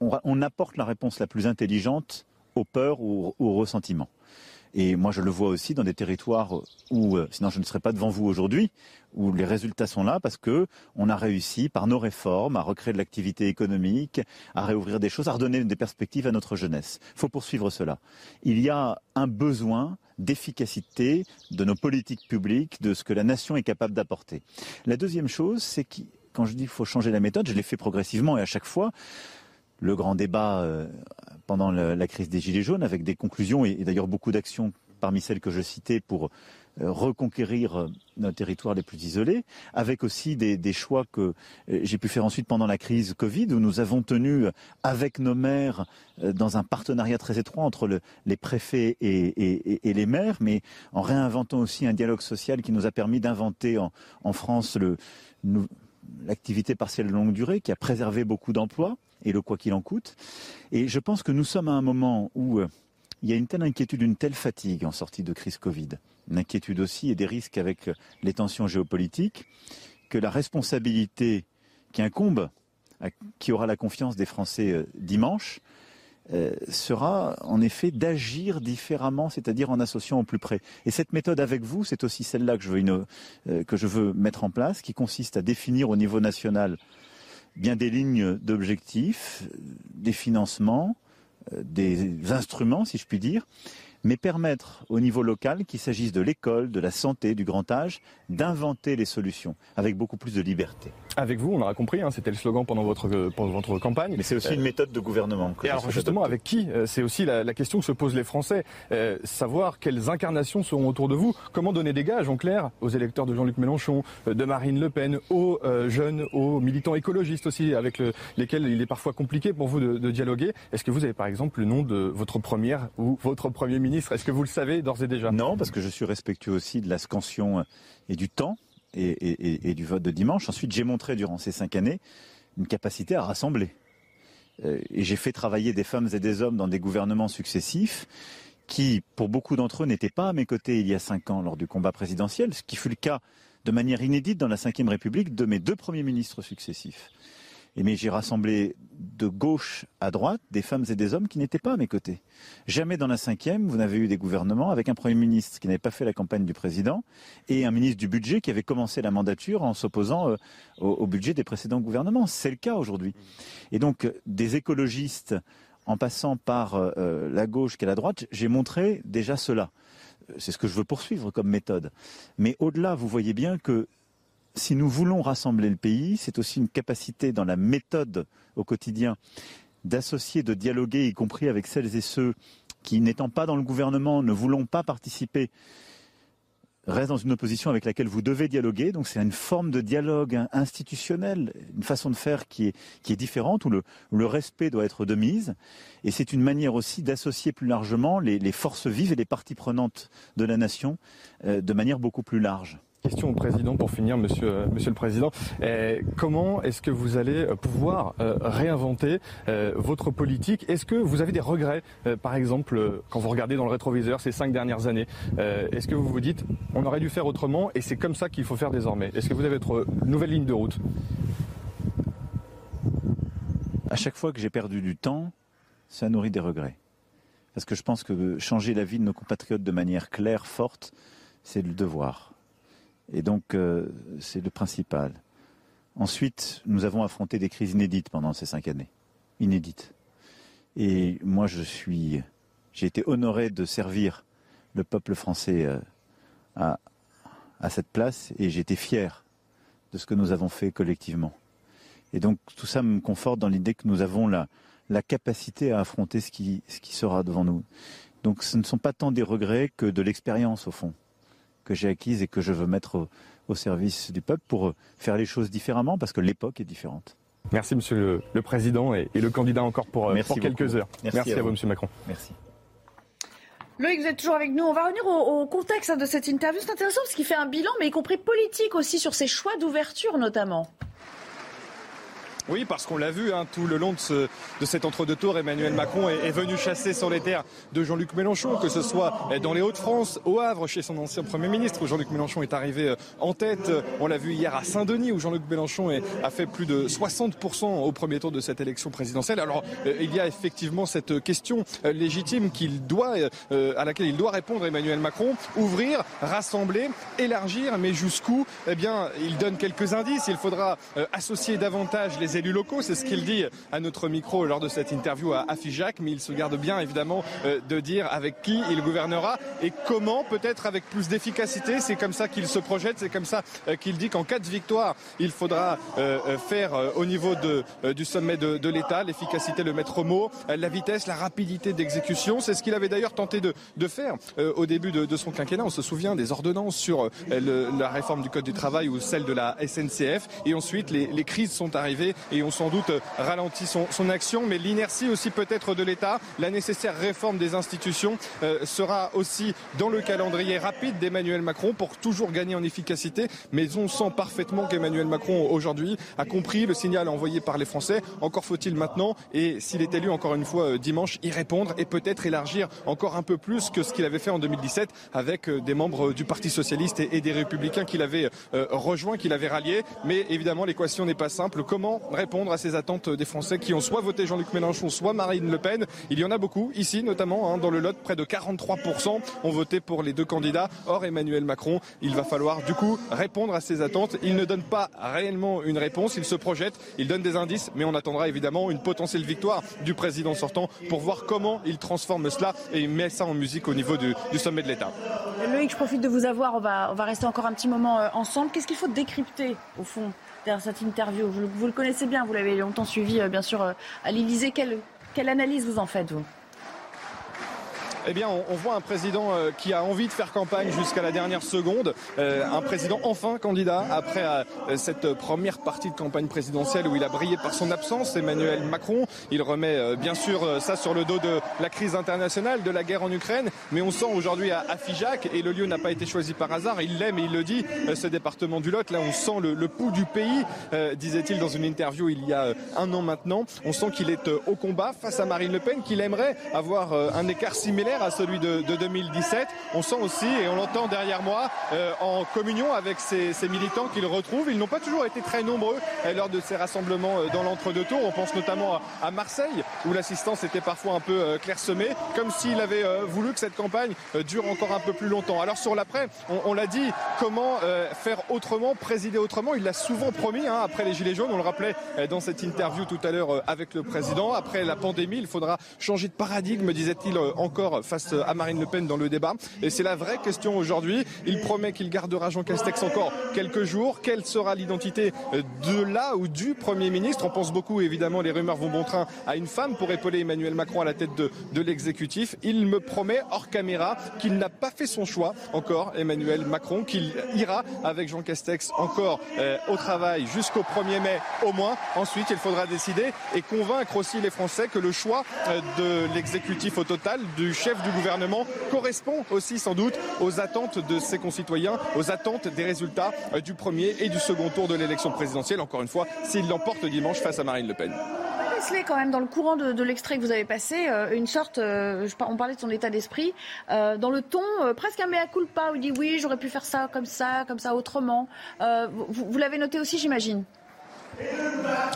Speaker 32: on, apporte la réponse la plus intelligente aux peurs ou aux ressentiments. Et moi, je le vois aussi dans des territoires où, euh, sinon je ne serais pas devant vous aujourd'hui, où les résultats sont là parce que on a réussi par nos réformes à recréer de l'activité économique, à réouvrir des choses, à redonner des perspectives à notre jeunesse. Il faut poursuivre cela. Il y a un besoin d'efficacité de nos politiques publiques, de ce que la nation est capable d'apporter. La deuxième chose, c'est que quand je dis qu'il faut changer la méthode, je l'ai fait progressivement et à chaque fois, le grand débat euh, pendant la crise des Gilets jaunes, avec des conclusions et, d'ailleurs beaucoup d'actions parmi celles que je citais pour euh, reconquérir euh, nos territoires les plus isolés, avec aussi des, choix que j'ai pu faire ensuite pendant la crise Covid, où nous avons tenu avec nos maires dans un partenariat très étroit entre les préfets et, les maires, mais en réinventant aussi un dialogue social qui nous a permis d'inventer en, France l'activité partielle de longue durée, qui a préservé beaucoup d'emplois et le quoi qu'il en coûte. Et je pense que nous sommes à un moment où euh, il y a une telle inquiétude, une telle fatigue en sortie de crise Covid, une inquiétude aussi et des risques avec euh, les tensions géopolitiques, que la responsabilité qui incombe qui aura la confiance des Français euh, dimanche sera en effet d'agir différemment, c'est-à-dire en associant au plus près. Et cette méthode avec vous, c'est aussi celle-là que que je veux mettre en place, qui consiste à définir au niveau national bien des lignes d'objectifs, des financements, euh, des instruments, si je puis dire, mais permettre au niveau local, qu'il s'agisse de l'école, de la santé, du grand âge, d'inventer les solutions avec beaucoup plus de liberté.
Speaker 31: Avec vous, on aura compris, hein, c'était le slogan pendant votre, pendant votre campagne.
Speaker 32: Mais c'est aussi une euh, méthode de gouvernement.
Speaker 31: et alors justement, avec qui euh, C'est aussi la, question que se posent les Français. Euh, savoir quelles incarnations seront autour de vous. Comment donner des gages, en clair, aux électeurs de Jean-Luc Mélenchon, de Marine Le Pen, aux jeunes, aux militants écologistes aussi, avec lesquels il est parfois compliqué pour vous de, de dialoguer. Est-ce que vous avez par exemple le nom de votre première ou votre premier ministre? Est-ce que vous le savez d'ores et déjà?
Speaker 32: Non, parce que je suis respectueux aussi de la scansion et du temps et, du vote de dimanche. Ensuite, j'ai montré durant ces cinq années une capacité à rassembler. Euh, et j'ai fait travailler des femmes et des hommes dans des gouvernements successifs qui, pour beaucoup d'entre eux, n'étaient pas à mes côtés il y a cinq ans lors du combat présidentiel, ce qui fut le cas de manière inédite dans la Ve République de mes deux premiers ministres successifs mais j'ai rassemblé de gauche à droite des femmes et des hommes qui n'étaient pas à mes côtés. Jamais dans la cinquième, vous n'avez eu des gouvernements avec un Premier ministre qui n'avait pas fait la campagne du président et un ministre du budget qui avait commencé la mandature en s'opposant euh, au, budget des précédents gouvernements. C'est le cas aujourd'hui. Et donc, des écologistes, en passant par euh, la gauche qu'à la droite, j'ai montré déjà cela. C'est ce que je veux poursuivre comme méthode. Mais au-delà, vous voyez bien que si nous voulons rassembler le pays, c'est aussi une capacité dans la méthode au quotidien d'associer, de dialoguer, y compris avec celles et ceux qui, n'étant pas dans le gouvernement, ne voulons pas participer, restent dans une opposition avec laquelle vous devez dialoguer. Donc c'est une forme de dialogue institutionnel, une façon de faire qui est, différente, où le, respect doit être de mise. Et c'est une manière aussi d'associer plus largement les, les, forces vives et les parties prenantes de la nation euh, de manière beaucoup plus large.
Speaker 31: Question au président pour finir, monsieur, euh, le président. Eh, comment est-ce que vous allez euh, pouvoir euh, réinventer euh, votre politique? Est-ce que vous avez des regrets, euh, par exemple, euh, quand vous regardez dans le rétroviseur ces cinq dernières années Est-ce que vous vous dites, on aurait dû faire autrement et c'est comme ça qu'il faut faire désormais? Est-ce que vous avez votre nouvelle ligne de route?
Speaker 32: À chaque fois que j'ai perdu du temps, ça nourrit des regrets. Parce que je pense que changer la vie de nos compatriotes de manière claire, forte, c'est le devoir. Et donc, euh, c'est le principal. Ensuite, nous avons affronté des crises inédites pendant ces cinq années. Inédites. Et moi, je suis. J'ai été honoré de servir le peuple français euh, à, cette place et été fier de ce que nous avons fait collectivement. Et donc, tout ça me conforte dans l'idée que nous avons la, la capacité à affronter ce qui sera devant nous. Donc, ce ne sont pas tant des regrets que de l'expérience, au fond que j'ai acquise et que je veux mettre au, au, service du peuple pour faire les choses différemment parce que l'époque est différente.
Speaker 31: Merci Monsieur le, le Président et, et, le candidat encore pour, pour quelques heures.
Speaker 32: Merci,
Speaker 31: Merci
Speaker 32: à,
Speaker 31: à
Speaker 32: vous,
Speaker 31: Monsieur Macron.
Speaker 32: Merci.
Speaker 1: Loïc, vous êtes toujours avec nous. On va revenir au, au contexte hein, de cette interview. C'est intéressant parce qu'il fait un bilan, mais y compris politique aussi, sur ses choix d'ouverture notamment.
Speaker 31: Oui, parce qu'on l'a vu hein, tout le long de, ce, de cet entre-deux tours, Emmanuel Macron est, est, venu chasser sur les terres de Jean-Luc Mélenchon, que ce soit dans les Hauts-de-France, au Havre, chez son ancien Premier ministre, où Jean-Luc Mélenchon est arrivé en tête. On l'a vu hier à Saint-Denis, où Jean-Luc Mélenchon est, a fait plus de 60% au premier tour de cette élection présidentielle. Alors, euh, il y a effectivement cette question euh, légitime qu'il doit, euh, à laquelle il doit répondre Emmanuel Macron, ouvrir, rassembler, élargir, mais jusqu'où? Eh bien, il donne quelques indices. Il faudra associer davantage les élus locaux. C'est ce qu'il dit à notre micro lors de cette interview à Figeac, mais il se garde bien évidemment euh, de dire avec qui il gouvernera et comment, peut-être avec plus d'efficacité. C'est comme ça qu'il se projette, c'est comme ça euh, qu'il dit qu'en cas de victoire, il faudra euh, faire au niveau de, du sommet de, de l'État l'efficacité, le maître mot, la vitesse, la rapidité d'exécution. C'est ce qu'il avait d'ailleurs tenté de, de faire au début de, son quinquennat. On se souvient des ordonnances sur la réforme du Code du travail ou celle de la SNCF. Et ensuite, les crises sont arrivées et ont sans doute ralenti son, son action, mais l'inertie aussi peut-être de l'État, la nécessaire réforme des institutions euh, sera aussi dans le calendrier rapide d'Emmanuel Macron pour toujours gagner en efficacité. Mais on sent parfaitement qu'Emmanuel Macron aujourd'hui a compris le signal envoyé par les Français. Encore faut-il maintenant, et s'il est élu encore une fois euh, dimanche, y répondre et peut-être élargir encore un peu plus que ce qu'il avait fait en 2017 avec euh, des membres du Parti socialiste et, des Républicains qu'il avait euh, rejoint, qu'il avait rallié. Mais évidemment, l'équation n'est pas simple. Comment répondre à ces attentes des Français qui ont soit voté Jean-Luc Mélenchon, soit Marine Le Pen. Il y en a beaucoup ici, notamment hein, dans le Lot, près de 43% ont voté pour les deux candidats. Or, Emmanuel Macron, il va falloir du coup répondre à ces attentes. Il ne donne pas réellement une réponse, il se projette, il donne des indices, mais on attendra évidemment une potentielle victoire du président sortant pour voir comment il transforme cela et il met ça en musique au niveau du, sommet de l'État.
Speaker 1: Loïc, je profite de vous avoir. On va, rester encore un petit moment euh, ensemble. Qu'est-ce qu'il faut décrypter au fond? Cette interview vous, le connaissez bien, vous l'avez longtemps suivi, euh, bien sûr, euh, à l'Élysée. Quelle, quelle analyse vous en faites, vous?
Speaker 31: Eh bien, on, voit un président euh, qui a envie de faire campagne jusqu'à la dernière seconde, euh, un président enfin candidat après euh, cette première partie de campagne présidentielle où il a brillé par son absence, Emmanuel Macron. Il remet bien sûr ça sur le dos de la crise internationale, de la guerre en Ukraine, mais on sent aujourd'hui à, à, Figeac, et le lieu n'a pas été choisi par hasard, il l'aime et il le dit, ce département du Lot, là on sent le, pouls du pays, disait-il dans une interview il y a un an maintenant. On sent qu'il est au combat face à Marine Le Pen, qu'il aimerait avoir un écart similaire à celui de, de, 2017. On sent aussi, et on l'entend derrière moi, euh, en communion avec ces, militants qu'il retrouve. Ils n'ont pas toujours été très nombreux euh, lors de ces rassemblements euh, dans l'entre-deux tours. On pense notamment à, Marseille, où l'assistance était parfois un peu euh, clairsemée, comme s'il avait voulu que cette campagne dure encore un peu plus longtemps. Alors sur l'après, on, on l'a dit, comment faire autrement, présider autrement? Il l'a souvent promis, hein, après les Gilets jaunes, on le rappelait dans cette interview tout à l'heure avec le président. Après la pandémie, il faudra changer de paradigme, disait-il encore face à Marine Le Pen dans le débat. Et c'est la vraie question aujourd'hui. Il promet qu'il gardera Jean Castex encore quelques jours. Quelle sera l'identité de là ou du Premier ministre? On pense beaucoup, évidemment, les rumeurs vont bon train à une femme pour épauler Emmanuel Macron à la tête de, de l'exécutif. Il me promet hors caméra qu'il n'a pas fait son choix encore, Emmanuel Macron, qu'il ira avec Jean Castex encore euh, au travail jusqu'au 1er mai au moins. Ensuite, il faudra décider et convaincre aussi les Français que le choix euh, de l'exécutif au total, du chef du gouvernement, correspond aussi sans doute aux attentes de ses concitoyens, aux attentes des résultats euh, du premier et du second tour de l'élection présidentielle. Encore une fois, s'il l'emporte dimanche face à Marine Le Pen
Speaker 1: quand même, dans le courant de, l'extrait que vous avez passé, euh, une sorte, euh, on parlait de son état d'esprit, dans le ton presque un mea culpa, où il dit oui, j'aurais pu faire ça comme ça, comme ça, autrement. vous l'avez noté aussi, j'imagine?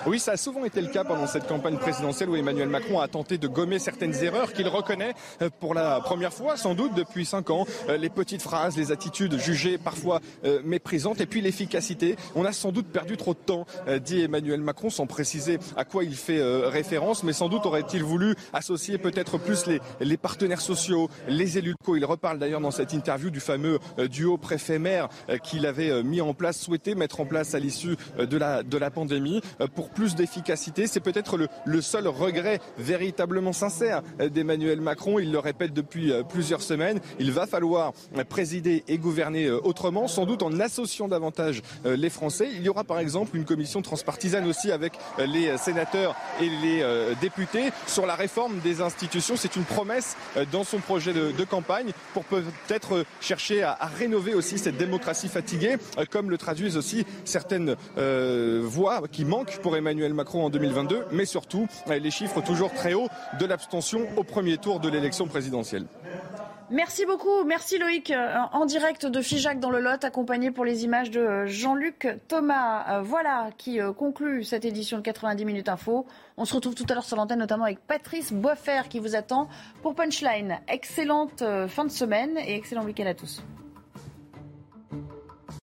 Speaker 31: Oui, ça a souvent été le cas pendant cette campagne présidentielle où Emmanuel Macron a tenté de gommer certaines erreurs qu'il reconnaît euh, pour la première fois, sans doute depuis cinq ans. Euh, les petites phrases, les attitudes jugées parfois euh, méprisantes, et puis l'efficacité. On a sans doute perdu trop de temps, dit Emmanuel Macron, sans préciser à quoi il fait référence, mais sans doute aurait-il voulu associer peut-être plus les, partenaires sociaux, les élus locaux. Il reparle d'ailleurs dans cette interview du fameux duo préfet-maire qu'il avait mis en place, souhaité mettre en place à l'issue de la, de euh, pour plus d'efficacité. C'est peut-être le, seul regret véritablement sincère euh, d'Emmanuel Macron. Il le répète depuis euh, plusieurs semaines. Il va falloir présider et gouverner autrement, sans doute en associant davantage les Français. Il y aura par exemple une commission transpartisane aussi avec les sénateurs et les députés sur la réforme des institutions. C'est une promesse dans son projet de, campagne pour peut-être chercher à, rénover aussi cette démocratie fatiguée, comme le traduisent aussi certaines voix qui manque pour Emmanuel Macron en 2022, mais surtout les chiffres toujours très hauts de l'abstention au premier tour de l'élection présidentielle.
Speaker 1: Merci beaucoup. Merci Loïc. Euh, en direct de Figeac dans le Lot, accompagné pour les images de euh, Jean-Luc Thomas. Euh, voilà qui conclut cette édition de 90 minutes info. On se retrouve tout à l'heure sur l'antenne, notamment avec Patrice Boisfer qui vous attend pour Punchline. Excellente fin de semaine et excellent week-end à tous.